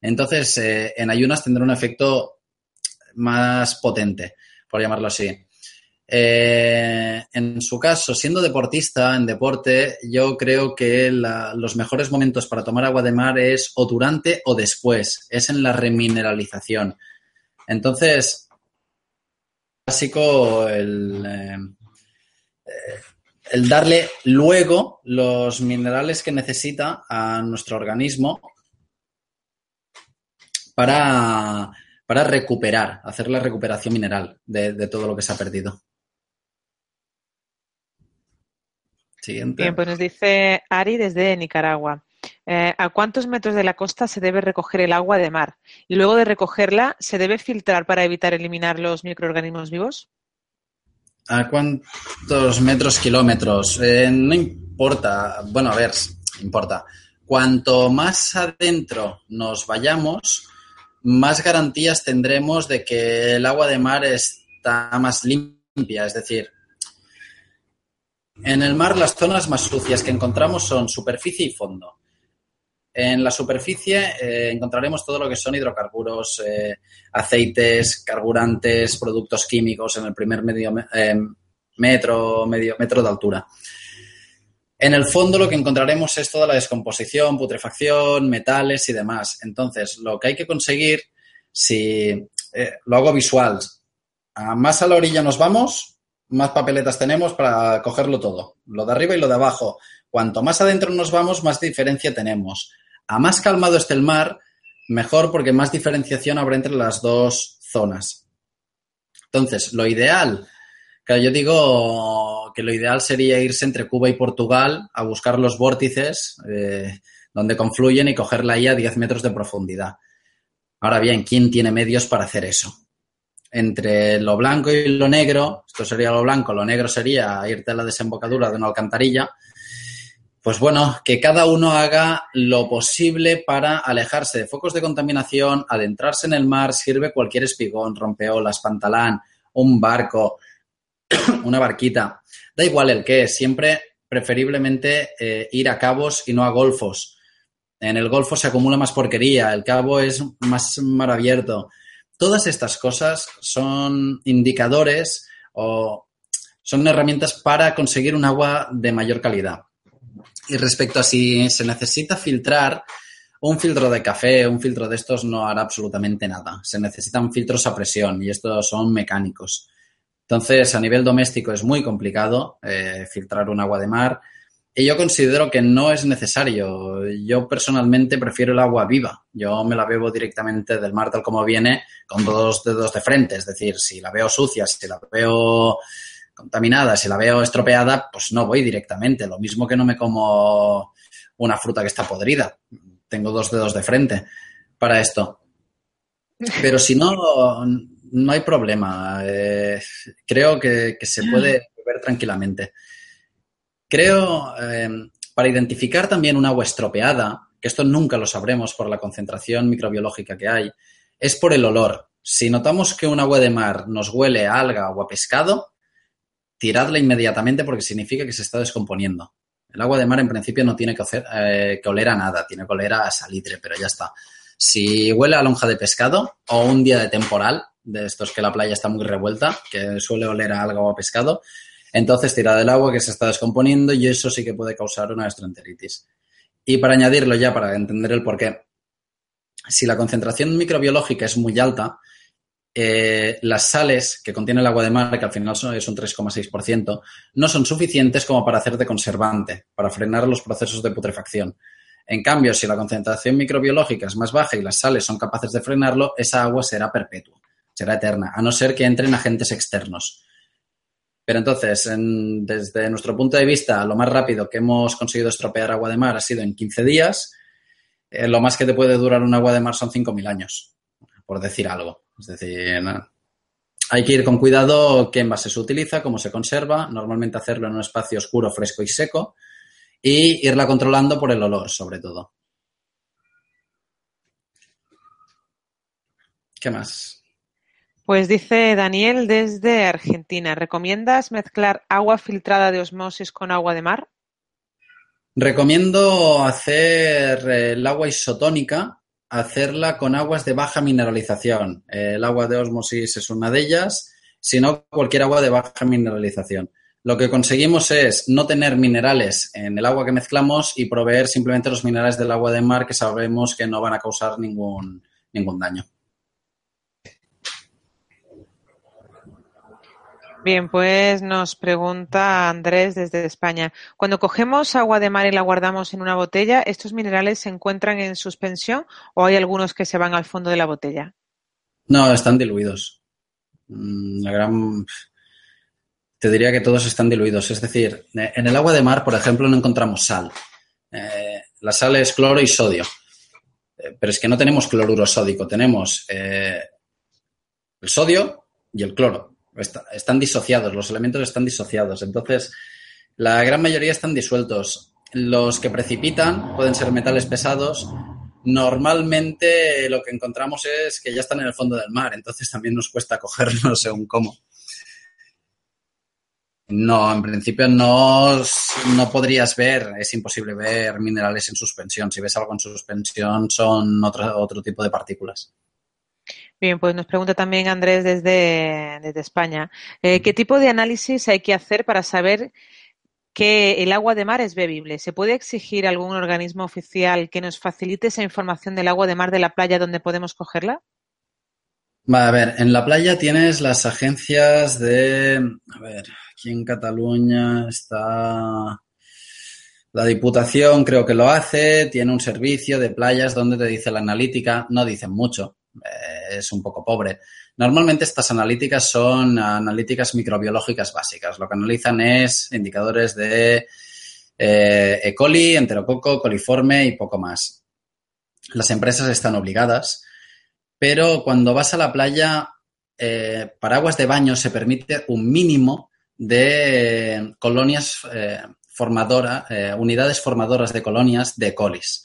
Entonces, en ayunas tendrá un efecto más potente, por llamarlo así. Eh, en su caso, siendo deportista en deporte, yo creo que los mejores momentos para tomar agua de mar es o durante o después, es en la remineralización. Entonces, básico el, eh, el darle luego los minerales que necesita a nuestro organismo para para recuperar, hacer la recuperación mineral de, todo lo que se ha perdido. Siguiente. Bien, pues nos dice Ari desde Nicaragua. Eh, ¿A cuántos metros de la costa se debe recoger el agua de mar? Y luego de recogerla, ¿se debe filtrar para evitar eliminar los microorganismos vivos? ¿A cuántos metros, kilómetros? Eh, no importa. Bueno, a ver, importa. Cuanto más adentro nos vayamos, más garantías tendremos de que el agua de mar está más limpia. Es decir, en el mar las zonas más sucias que encontramos son superficie y fondo. En la superficie eh, encontraremos todo lo que son hidrocarburos, eh, aceites, carburantes, productos químicos en el primer medio, eh, metro, medio metro de altura. En el fondo lo que encontraremos es toda la descomposición, putrefacción, metales y demás. Entonces, lo que hay que conseguir, si eh, lo hago visual, a más a la orilla nos vamos, más papeletas tenemos para cogerlo todo, lo de arriba y lo de abajo. Cuanto más adentro nos vamos, más diferencia tenemos. A más calmado esté el mar, mejor porque más diferenciación habrá entre las dos zonas. Entonces, lo ideal yo digo que lo ideal sería irse entre Cuba y Portugal a buscar los vórtices eh, donde confluyen y cogerla ahí a 10 metros de profundidad. Ahora bien, ¿quién tiene medios para hacer eso? Entre lo blanco y lo negro, esto sería lo blanco, lo negro sería irte a la desembocadura de una alcantarilla, pues bueno, que cada uno haga lo posible para alejarse de focos de contaminación, adentrarse en el mar, sirve cualquier espigón, rompeolas, pantalán, un barco, una barquita, da igual el qué, siempre preferiblemente eh, ir a cabos y no a golfos. En el golfo se acumula más porquería, el cabo es más mar abierto. Todas estas cosas son indicadores o son herramientas para conseguir un agua de mayor calidad. Y respecto a si se necesita filtrar, un filtro de café, un filtro de estos no hará absolutamente nada. Se necesitan filtros a presión y estos son mecánicos. Entonces, a nivel doméstico es muy complicado eh, filtrar un agua de mar y yo considero que no es necesario. Yo personalmente prefiero el agua viva. Yo me la bebo directamente del mar tal como viene, con dos dedos de frente. Es decir, si la veo sucia, si la veo contaminada, si la veo estropeada, pues no voy directamente. Lo mismo que no me como una fruta que está podrida. Tengo dos dedos de frente para esto. Pero si no, no hay problema. Eh, creo que, que, se puede beber tranquilamente. Creo, eh, para identificar también un agua estropeada, que esto nunca lo sabremos por la concentración microbiológica que hay, es por el olor. Si notamos que un agua de mar nos huele a alga o a pescado, tiradla inmediatamente porque significa que se está descomponiendo. El agua de mar en principio no tiene que, eh, que oler a nada, tiene que oler a salitre, pero ya está. Si huele a lonja de pescado o un día de temporal, de estos que la playa está muy revuelta, que suele oler a alga o a pescado, entonces tira del agua que se está descomponiendo y eso sí que puede causar una gastroenteritis. Y para añadirlo ya, para entender el porqué, si la concentración microbiológica es muy alta, eh, las sales que contiene el agua de mar, que al final son, es un 3,6%, no son suficientes como para hacer de conservante, para frenar los procesos de putrefacción. En cambio, si la concentración microbiológica es más baja y las sales son capaces de frenarlo, esa agua será perpetua, será eterna, a no ser que entren agentes externos. Pero entonces, desde nuestro punto de vista, lo más rápido que hemos conseguido estropear agua de mar ha sido en 15 días. Eh, lo más que te puede durar un agua de mar son 5.000 años, por decir algo. Es decir, hay que ir con cuidado qué envase se utiliza, cómo se conserva, normalmente hacerlo en un espacio oscuro, fresco y seco, y irla controlando por el olor, sobre todo. ¿Qué más? Pues dice Daniel desde Argentina, ¿recomiendas mezclar agua filtrada de osmosis con agua de mar? Recomiendo hacer eh, el agua isotónica, hacerla con aguas de baja mineralización. El agua de osmosis es una de ellas, sino cualquier agua de baja mineralización. Lo que conseguimos es no tener minerales en el agua que mezclamos y proveer simplemente los minerales del agua de mar que sabemos que no van a causar ningún, ningún daño. Bien, pues nos pregunta Andrés desde España. Cuando cogemos agua de mar y la guardamos en una botella, ¿estos minerales se encuentran en suspensión o hay algunos que se van al fondo de la botella? No, están diluidos. Mm, la gran. Te diría que todos están diluidos. Es decir, eh, en el agua de mar, por ejemplo, no encontramos sal. Eh, la sal es cloro y sodio. Eh, pero es que no tenemos cloruro sódico, tenemos el sodio y el cloro están disociados, los elementos están disociados. Entonces, la gran mayoría están disueltos. Los que precipitan pueden ser metales pesados. Normalmente lo que encontramos es que ya están en el fondo del mar, entonces también nos cuesta cogerlos según cómo. No, en principio no, no podrías ver, es imposible ver minerales en suspensión. Si ves algo en suspensión son otro, otro tipo de partículas. Bien, pues nos pregunta también Andrés desde, desde España. Eh, ¿Qué tipo de análisis hay que hacer para saber que el agua de mar es bebible? ¿Se puede exigir algún organismo oficial que nos facilite esa información del agua de mar de la playa donde podemos cogerla? Va, a ver, en la playa tienes las agencias de. A ver, aquí en Cataluña está. La Diputación creo que lo hace, tiene un servicio de playas donde te dice la analítica, no dicen mucho, es un poco pobre. Normalmente estas analíticas son analíticas microbiológicas básicas. Lo que analizan es indicadores de eh, E. coli, enterococo, coliforme y poco más. Las empresas están obligadas, pero cuando vas a la playa, eh, para aguas de baño se permite un mínimo de colonias formadoras, unidades formadoras de colonias de colis.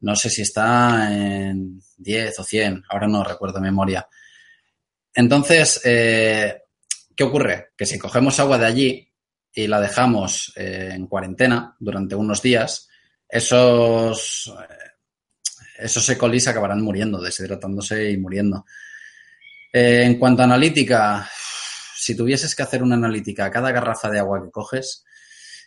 No sé si está en 10 o 100, ahora no recuerdo memoria. Entonces, eh, ¿qué ocurre? Que si cogemos agua de allí, y la dejamos eh, en cuarentena durante unos días, esos, esos E. acabarán muriendo, deshidratándose y muriendo. Eh, en cuanto a analítica, si tuvieses que hacer una analítica a cada garrafa de agua que coges,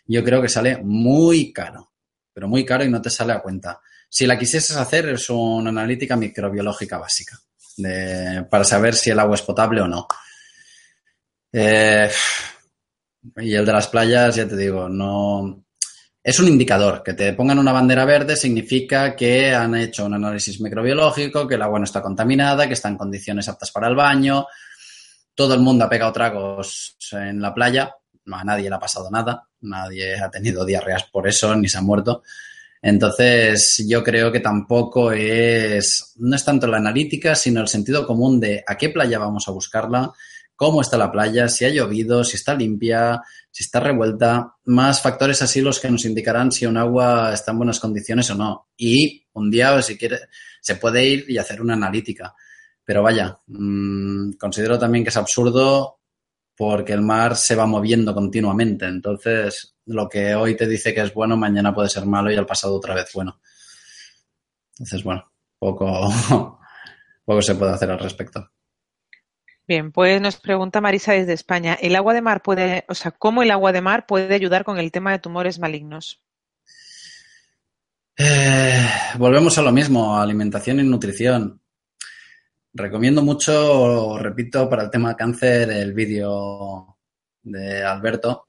yo creo que sale muy caro, pero muy caro y no te sale a cuenta. Si la quisieses hacer, es una analítica microbiológica básica para saber si el agua es potable o no. Eh, y el de las playas, ya te digo, no. Es un indicador. Que te pongan una bandera verde significa que han hecho un análisis microbiológico, que el agua no está contaminada, que está en condiciones aptas para el baño. Todo el mundo ha pegado tragos en la playa. No, a nadie le ha pasado nada. Nadie ha tenido diarreas por eso, ni se ha muerto. Entonces, yo creo que tampoco es, no es tanto la analítica, sino el sentido común de a qué playa vamos a buscarla, cómo está la playa, si ha llovido, si está limpia, si está revuelta, más factores así los que nos indicarán si un agua está en buenas condiciones o no. Y un día, si quiere, se puede ir y hacer una analítica. Pero vaya, mmm, considero también que es absurdo porque el mar se va moviendo continuamente. Entonces, lo que hoy te dice que es bueno, mañana puede ser malo y al pasado otra vez bueno. Entonces, bueno, poco, poco se puede hacer al respecto. Bien, pues nos pregunta Marisa desde España, ¿el agua de mar puede, o sea, cómo el agua de mar puede ayudar con el tema de tumores malignos? Eh, volvemos a lo mismo, alimentación y nutrición. Recomiendo mucho, repito, para el tema cáncer, el vídeo de Alberto,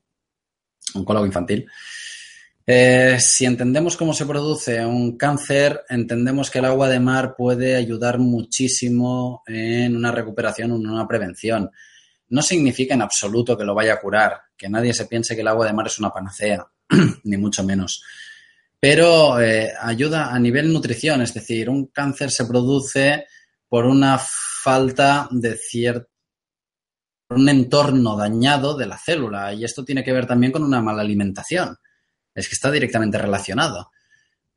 oncólogo infantil. Eh, si entendemos cómo se produce un cáncer, entendemos que el agua de mar puede ayudar muchísimo en una recuperación en una prevención. No significa en absoluto que lo vaya a curar, que nadie se piense que el agua de mar es una panacea, ni mucho menos. Pero eh, ayuda a nivel nutrición, es decir, un cáncer se produce por una falta de cierto un entorno dañado de la célula y esto tiene que ver también con una mala alimentación es que está directamente relacionado.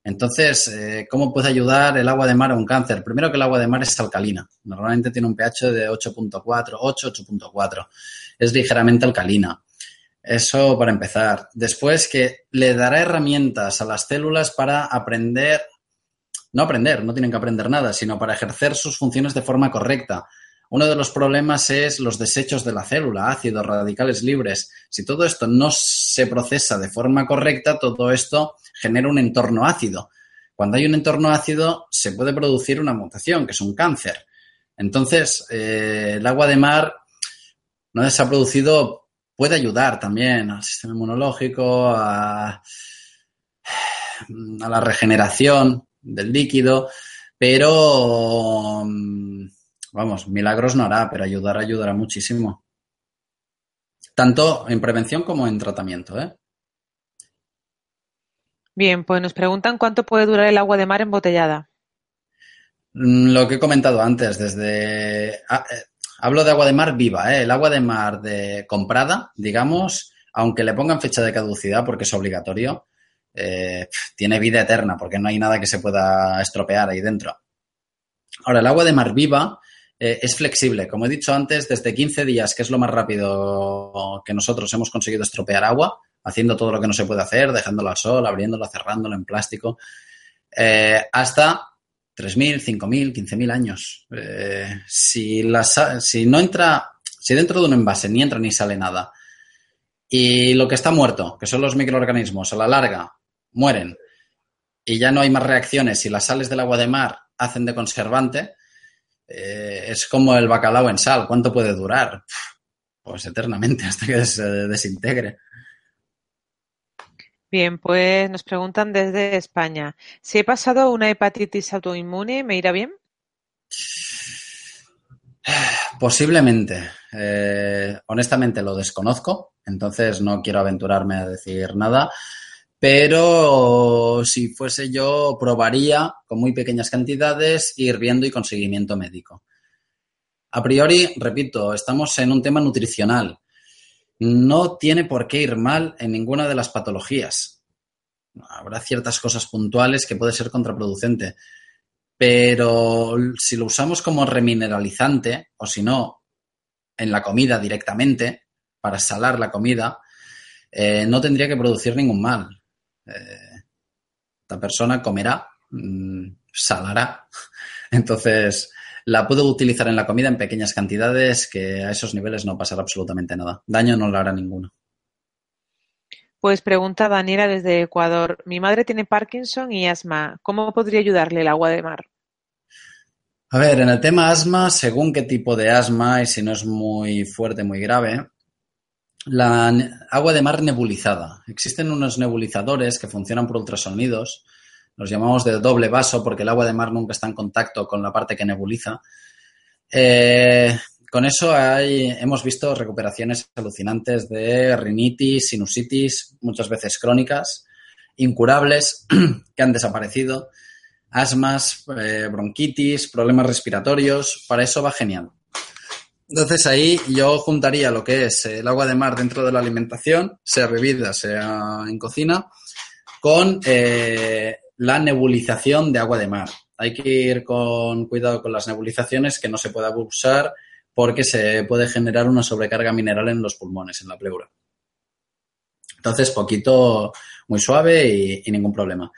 Entonces, eh, ¿cómo puede ayudar el agua de mar a un cáncer? Primero que el agua de mar es alcalina. Normalmente tiene un pH de 8.4, 8, 8.4. Es ligeramente alcalina. Eso para empezar. Después que le dará herramientas a las células para aprender, no aprender, no tienen que aprender nada, sino para ejercer sus funciones de forma correcta. Uno de los problemas es los desechos de la célula, ácidos, radicales libres. Si todo esto no se procesa de forma correcta, todo esto genera un entorno ácido. Cuando hay un entorno ácido, se puede producir una mutación, que es un cáncer. Entonces, eh, el agua de mar, no se ha producido, puede ayudar también al sistema inmunológico, a, a la regeneración del líquido, pero vamos, milagros no hará, pero ayudar ayudará muchísimo. Tanto en prevención como en tratamiento, ¿eh? Bien, pues nos preguntan cuánto puede durar el agua de mar embotellada. Mm, lo que he comentado antes, desde. Ah, eh, hablo de agua de mar viva, ¿eh? El agua de mar de comprada, digamos, aunque le pongan fecha de caducidad porque es obligatorio, eh, tiene vida eterna porque no hay nada que se pueda estropear ahí dentro. Ahora, el agua de mar viva eh, es flexible. Como he dicho antes, desde 15 días, que es lo más rápido que nosotros hemos conseguido estropear agua, haciendo todo lo que no se puede hacer, dejándola al sol, abriéndola, cerrándola en plástico, eh, hasta 3.000, 5.000, 15.000 años. Eh, si, si no entra, si dentro de un envase ni entra ni sale nada, y lo que está muerto, que son los microorganismos, a la larga mueren y ya no hay más reacciones y las sales del agua de mar hacen de conservante, eh, es como el bacalao en sal. ¿Cuánto puede durar? Pues eternamente, hasta que se desintegre. Bien, pues nos preguntan desde España. Si he pasado una hepatitis autoinmune, ¿me irá bien? Posiblemente. Eh, honestamente lo desconozco, entonces no quiero aventurarme a decir nada pero si fuese yo, probaría con muy pequeñas cantidades, ir viendo y con seguimiento médico. A priori, repito, estamos en un tema nutricional. No tiene por qué ir mal en ninguna de las patologías. Habrá ciertas cosas puntuales que puede ser contraproducente, pero si lo usamos como remineralizante, o si no, en la comida directamente, para salar la comida, eh, no tendría que producir ningún mal. Eh, esta persona comerá, mm, salará. Entonces, la puedo utilizar en la comida en pequeñas cantidades que a esos niveles no pasará absolutamente nada. Daño no le hará ninguno. Pues pregunta Daniela desde Ecuador. Mi madre tiene Parkinson y asma. ¿Cómo podría ayudarle el agua de mar? A ver, en el tema asma, según qué tipo de asma y si no es muy fuerte, muy grave, la agua de mar nebulizada. Existen unos nebulizadores que funcionan por ultrasonidos. Los llamamos de doble vaso porque el agua de mar nunca está en contacto con la parte que nebuliza. Eh, con eso hemos visto recuperaciones alucinantes de rinitis, sinusitis, muchas veces crónicas, incurables, que han desaparecido, asmas, eh, bronquitis, problemas respiratorios. Para eso va genial. Entonces ahí yo juntaría lo que es el agua de mar dentro de la alimentación, sea bebida, sea en cocina, con eh, la nebulización de agua de mar. Hay que ir con cuidado con las nebulizaciones, que no se puede abusar porque se puede generar una sobrecarga mineral en los pulmones, en la pleura. Entonces, poquito, muy suave y, ningún problema.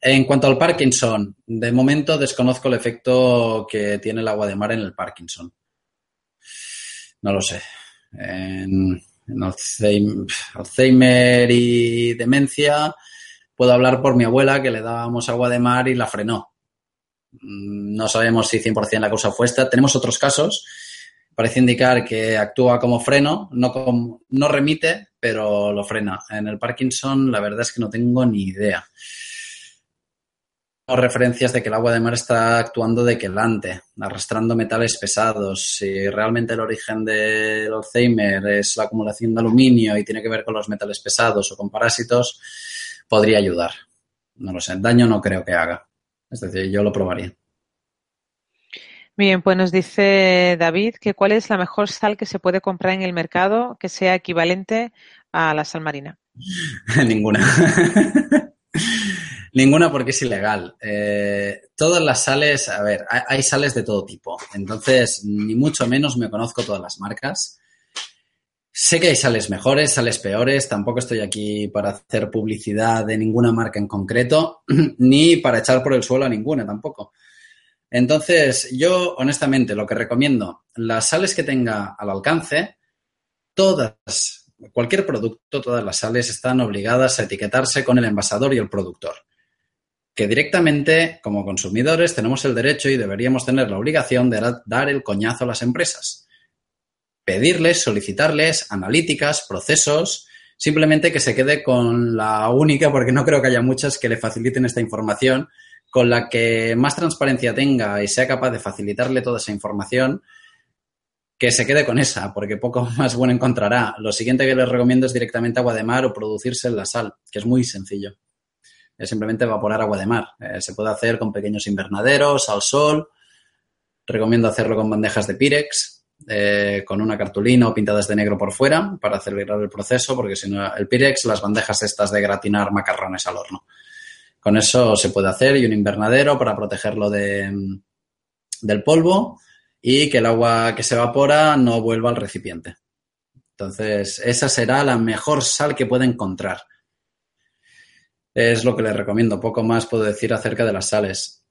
En cuanto al Parkinson, de momento desconozco el efecto que tiene el agua de mar en el Parkinson. No lo sé. En, Alzheimer y demencia, puedo hablar por mi abuela que le dábamos agua de mar y la frenó. Mm, no sabemos si 100% la causa fue esta. Tenemos otros casos parece indicar que actúa como freno, no, no remite, pero lo frena. En el Parkinson, la verdad es que no tengo ni idea. Referencias de que el agua de mar está actuando de quelante, arrastrando metales pesados. Si realmente el origen del Alzheimer es la acumulación de aluminio y tiene que ver con los metales pesados o con parásitos, podría ayudar. No lo sé, daño no creo que haga. Es decir, yo lo probaría. Bien, pues nos dice David que cuál es la mejor sal que se puede comprar en el mercado que sea equivalente a la sal marina. Ninguna. Ninguna porque es ilegal. Eh, todas las sales, a ver, hay, sales de todo tipo. Entonces, ni mucho menos me conozco todas las marcas. Sé que hay sales mejores, sales peores. Tampoco estoy aquí para hacer publicidad de ninguna marca en concreto, ni para echar por el suelo a ninguna tampoco. Entonces, yo honestamente lo que recomiendo, las sales que tenga al alcance, todas, cualquier producto, todas las sales están obligadas a etiquetarse con el envasador y el productor. Que directamente, como consumidores, tenemos el derecho y deberíamos tener la obligación de dar el coñazo a las empresas. Pedirles, solicitarles analíticas, procesos, simplemente que se quede con la única, porque no creo que haya muchas que le faciliten esta información, con la que más transparencia tenga y sea capaz de facilitarle toda esa información, que se quede con esa, porque poco más bueno encontrará. Lo siguiente que les recomiendo es directamente agua de mar o producirse en la sal, que es muy sencillo. Es simplemente evaporar agua de mar. Eh, se puede hacer con pequeños invernaderos, al sol. Recomiendo hacerlo con bandejas de Pirex, eh, con una cartulina o pintadas de negro por fuera para acelerar el proceso, porque si no, el Pirex, las bandejas estas de gratinar macarrones al horno. Con eso se puede hacer y un invernadero para protegerlo de, del polvo y que el agua que se evapora no vuelva al recipiente. Entonces, esa será la mejor sal que puede encontrar. Es lo que le recomiendo. Poco más puedo decir acerca de las sales.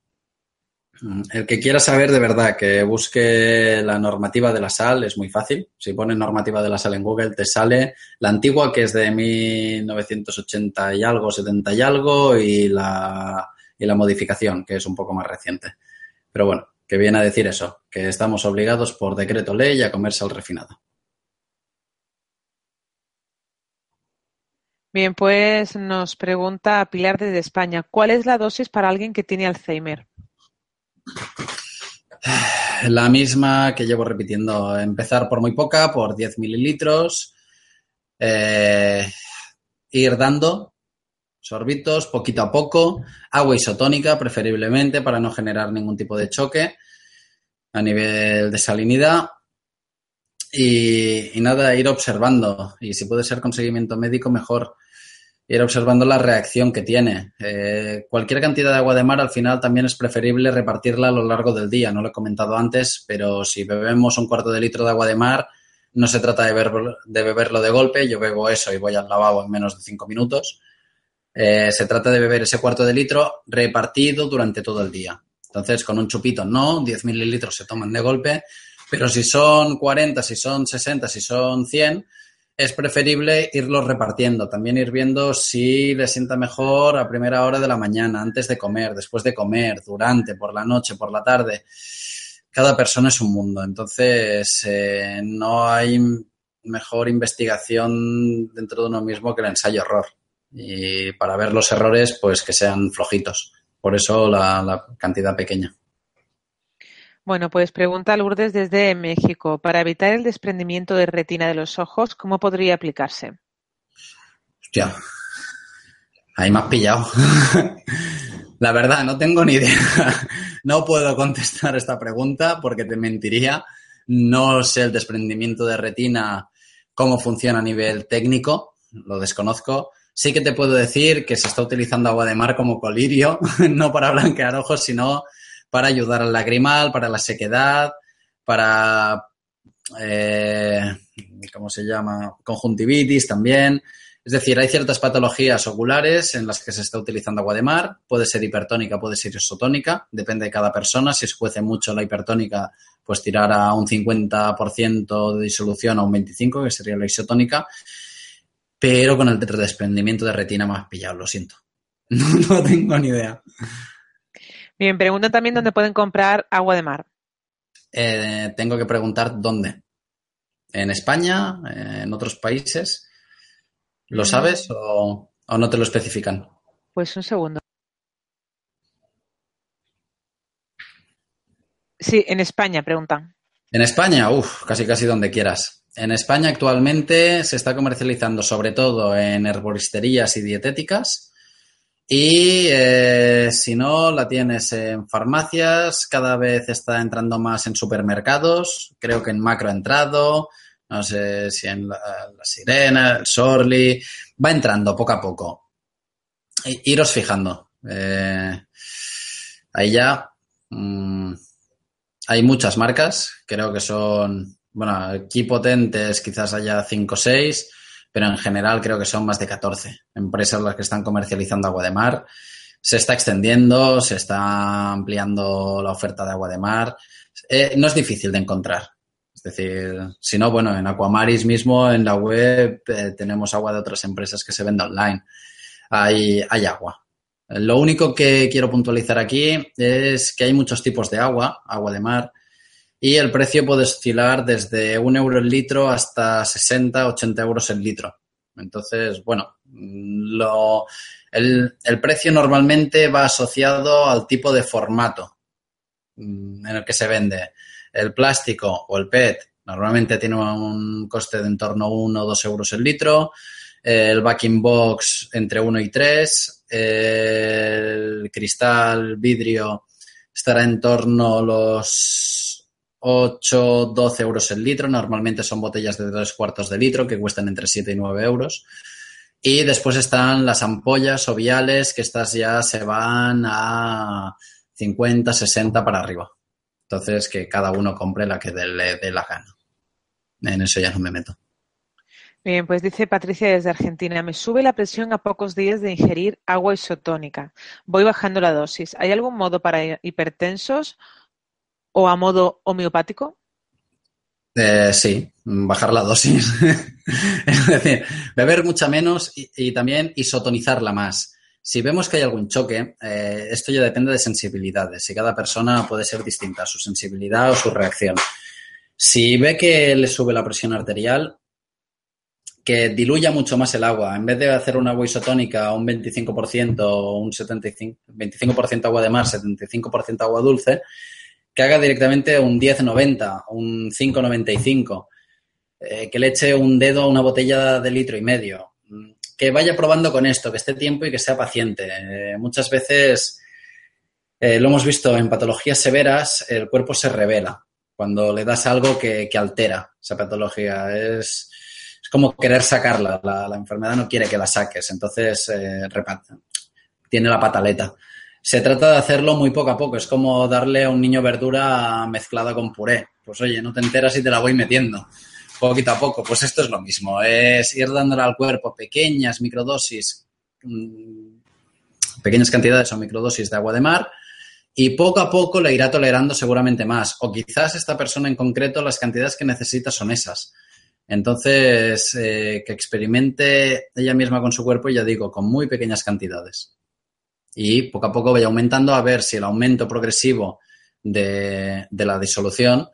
Mm, el que quiera saber de verdad que busque la normativa de la sal es muy fácil. Si pones normativa de la sal en Google te sale la antigua que es de 1980 y algo, 70 y algo y la, y la modificación que es un poco más reciente. Pero bueno, que viene a decir eso, que estamos obligados por decreto ley a comerse al refinado. Bien, pues nos pregunta Pilar desde España, ¿cuál es la dosis para alguien que tiene Alzheimer? La misma que llevo repitiendo, empezar por muy poca, por 10 mililitros, eh, ir dando sorbitos poquito a poco, agua isotónica preferiblemente para no generar ningún tipo de choque a nivel de salinidad. Y, y nada, ir observando. Y si puede ser con seguimiento médico mejor ir observando la reacción que tiene. Eh, cualquier cantidad de agua de mar al final también es preferible repartirla a lo largo del día. No lo he comentado antes, pero si bebemos un cuarto de litro de agua de mar, No se trata de, de beberlo de golpe, yo bebo eso y voy al lavabo en menos de cinco minutos. Eh, se trata de beber ese cuarto de litro repartido durante todo el día. Entonces, con un chupito no, 10 mililitros se toman de golpe, pero si son 40, si son 60, si son 100, es preferible irlos repartiendo. También ir viendo si le sienta mejor a primera hora de la mañana, antes de comer, después de comer, durante, por la noche, por la tarde. Cada persona es un mundo. Entonces, eh, no hay mejor investigación dentro de uno mismo que el ensayo-error. Y para ver los errores, pues que sean flojitos. Por eso la cantidad pequeña. Bueno, pues pregunta Lourdes desde México. Para evitar el desprendimiento de retina de los ojos, ¿cómo podría aplicarse? Hostia, ahí me has pillado. La verdad, no tengo ni idea. No puedo contestar esta pregunta porque te mentiría. No sé el desprendimiento de retina, cómo funciona a nivel técnico, lo desconozco. Sí que te puedo decir que se está utilizando agua de mar como colirio, no para blanquear ojos, sino para ayudar al lagrimal, para la sequedad, para, eh, ¿cómo se llama? Conjuntivitis también. Es decir, hay ciertas patologías oculares en las que se está utilizando agua de mar. Puede ser hipertónica, puede ser isotónica, depende de cada persona. Si se cuece mucho la hipertónica, pues tirar a un 50% de disolución a un 25%, que sería la isotónica. Pero con el desprendimiento de retina más pillado, lo siento. no tengo ni idea. Bien, preguntan también dónde pueden comprar agua de mar. Eh, tengo que preguntar dónde. ¿En España? ¿En otros países? ¿Lo mm. sabes o, no te lo especifican? Pues un segundo. Sí, en España, preguntan. En España, uff, casi casi donde quieras. En España actualmente se está comercializando sobre todo en herboristerías y dietéticas y eh, si no, la tienes en farmacias, cada vez está entrando más en supermercados, creo que en Macro ha entrado, no sé si en la, Sirena, el Sorly, va entrando poco a poco. iros fijando. Eh, ahí ya mm, hay muchas marcas, creo que son, bueno, aquí potentes quizás haya 5 o 6 pero en general creo que son más de 14 empresas las que están comercializando agua de mar. Se está extendiendo, se está ampliando la oferta de agua de mar. Eh, no es difícil de encontrar. Es decir, si no, bueno, en Aquamaris mismo, en la web, eh, tenemos agua de otras empresas que se venden online. Hay, hay agua. Lo único que quiero puntualizar aquí es que hay muchos tipos de agua, agua de mar, y el precio puede oscilar desde un euro el litro hasta 60, 80 euros el litro. Entonces, bueno, lo, el, precio normalmente va asociado al tipo de formato mm, en el que se vende. El plástico o el PET normalmente tiene un coste de en torno a 1 o 2 euros el litro. El backing box entre 1 y 3. El cristal, vidrio estará en torno a los 8, 12 euros el litro. Normalmente son botellas de 2 cuartos de litro que cuestan entre 7 y 9 euros. Y después están las ampollas o viales, que estas ya se van a 50, 60 para arriba. Entonces, que cada uno compre la que le dé la gana. En eso ya no me meto. Bien, pues dice Patricia desde Argentina, me sube la presión a pocos días de ingerir agua isotónica. Voy bajando la dosis. ¿Hay algún modo para hipertensos o a modo homeopático? Eh, sí, bajar la dosis. es decir, beber mucha menos y, también isotonizarla más. Si vemos que hay algún choque, eh, esto ya depende de sensibilidades y cada persona puede ser distinta, su sensibilidad o su reacción. Si ve que le sube la presión arterial, que diluya mucho más el agua. En vez de hacer una agua isotónica un 25% o un 75, 25% agua de mar, 75% agua dulce, que haga directamente un 10,90, un 5,95, eh, que le eche un dedo a una botella de litro y medio, que vaya probando con esto, que esté tiempo y que sea paciente. Eh, muchas veces eh, lo hemos visto en patologías severas, el cuerpo se revela cuando le das algo que, altera esa patología. Es, como querer sacarla, la, la, enfermedad no quiere que la saques, entonces tiene la pataleta se trata de hacerlo muy poco a poco. Es como darle a un niño verdura mezclada con puré. Pues oye, no te enteras y te la voy metiendo. poquito a poco. Pues esto es lo mismo, es ir dándole al cuerpo pequeñas microdosis, mm, pequeñas cantidades o microdosis de agua de mar y poco a poco le irá tolerando seguramente más. O quizás esta persona en concreto las cantidades que necesita son esas. Entonces, eh, que experimente ella misma con su cuerpo, ya digo, con muy pequeñas cantidades. Y poco a poco vaya aumentando a ver si el aumento progresivo de, la disolución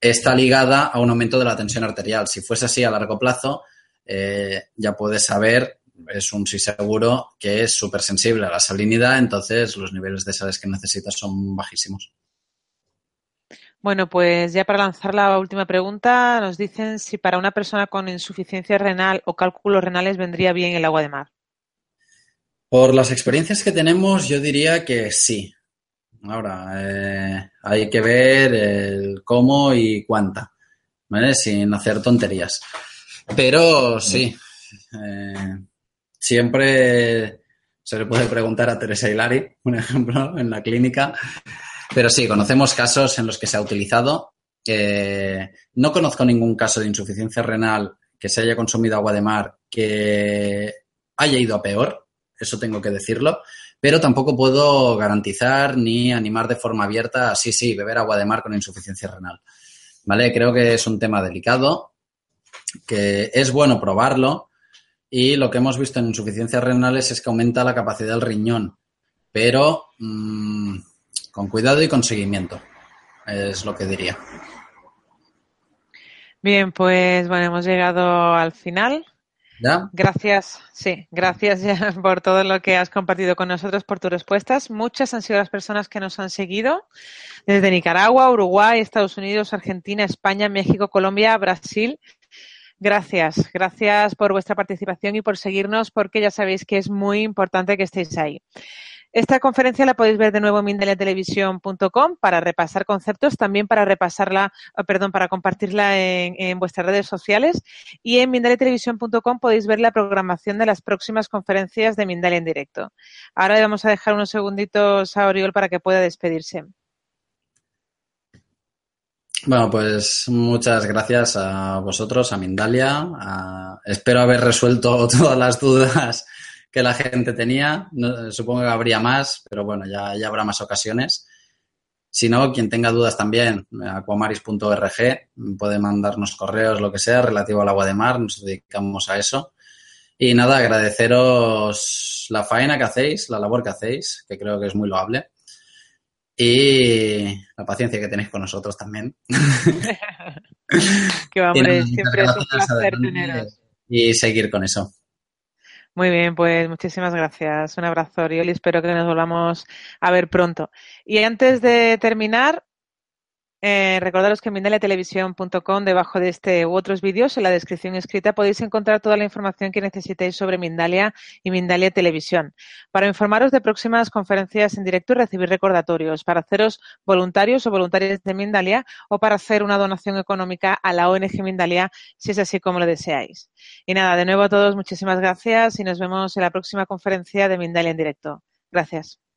está ligada a un aumento de la tensión arterial. Si fuese así a largo plazo, eh, ya puedes saber, es un sí seguro, que es súper sensible a la salinidad, entonces los niveles de sales que necesitas son bajísimos. Bueno, pues ya para lanzar la última pregunta, nos dicen si para una persona con insuficiencia renal o cálculos renales vendría bien el agua de mar. Por las experiencias que tenemos, yo diría que sí. Ahora, eh, hay que ver el cómo y cuánta, ¿vale? Sin hacer tonterías. Pero sí, eh, siempre se le puede preguntar a Teresa Hilari, un ejemplo, en la clínica, pero sí, conocemos casos en los que se ha utilizado. no conozco ningún caso de insuficiencia renal que se haya consumido agua de mar que haya ido a peor, eso tengo que decirlo, pero tampoco puedo garantizar ni animar de forma abierta, sí, sí, beber agua de mar con insuficiencia renal. ¿Vale? Creo que es un tema delicado, que es bueno probarlo y lo que hemos visto en insuficiencias renales es que aumenta la capacidad del riñón, pero mmm, con cuidado y con seguimiento, es lo que diría. Bien, pues bueno, hemos llegado al final. Gracias, sí, gracias por todo lo que has compartido con nosotros, por tus respuestas. Muchas han sido las personas que nos han seguido desde Nicaragua, Uruguay, Estados Unidos, Argentina, España, México, Colombia, Brasil. Gracias, gracias por vuestra participación y por seguirnos porque ya sabéis que es muy importante que estéis ahí. Esta conferencia la podéis ver de nuevo en mindaliatelevisión.com para repasar conceptos, también para repasarla, oh, perdón, para compartirla en, vuestras redes sociales. Y en mindaliatelevisión.com podéis ver la programación de las próximas conferencias de Mindalia en directo. Ahora le vamos a dejar unos segunditos a Oriol para que pueda despedirse. Bueno, pues muchas gracias a vosotros, a Mindalia. Espero haber resuelto todas las dudas que la gente tenía. supongo que habría más, pero bueno, ya, ya habrá más ocasiones. Si no, quien tenga dudas también, aquamaris.org, puede mandarnos correos, lo que sea, relativo al agua de mar, nos dedicamos a eso. Y nada, agradeceros la faena que hacéis, la labor que hacéis, que creo que es muy loable. Y la paciencia que tenéis con nosotros también. que hombre, siempre es un placer teneros. Y seguir con eso. Muy bien, pues muchísimas gracias. Un abrazo, Oriol, y espero que nos volvamos a ver pronto. Y antes de terminar, eh, recordaros que en mindaliatelevisión.com, debajo de este u otros vídeos, en la descripción escrita, podéis encontrar toda la información que necesitéis sobre Mindalia y Mindalia Televisión. Para informaros de próximas conferencias en directo y recibir recordatorios, para haceros voluntarios o voluntarias de Mindalia o para hacer una donación económica a la ONG Mindalia, si es así como lo deseáis. Y nada, de nuevo a todos, muchísimas gracias y nos vemos en la próxima conferencia de Mindalia en directo. Gracias.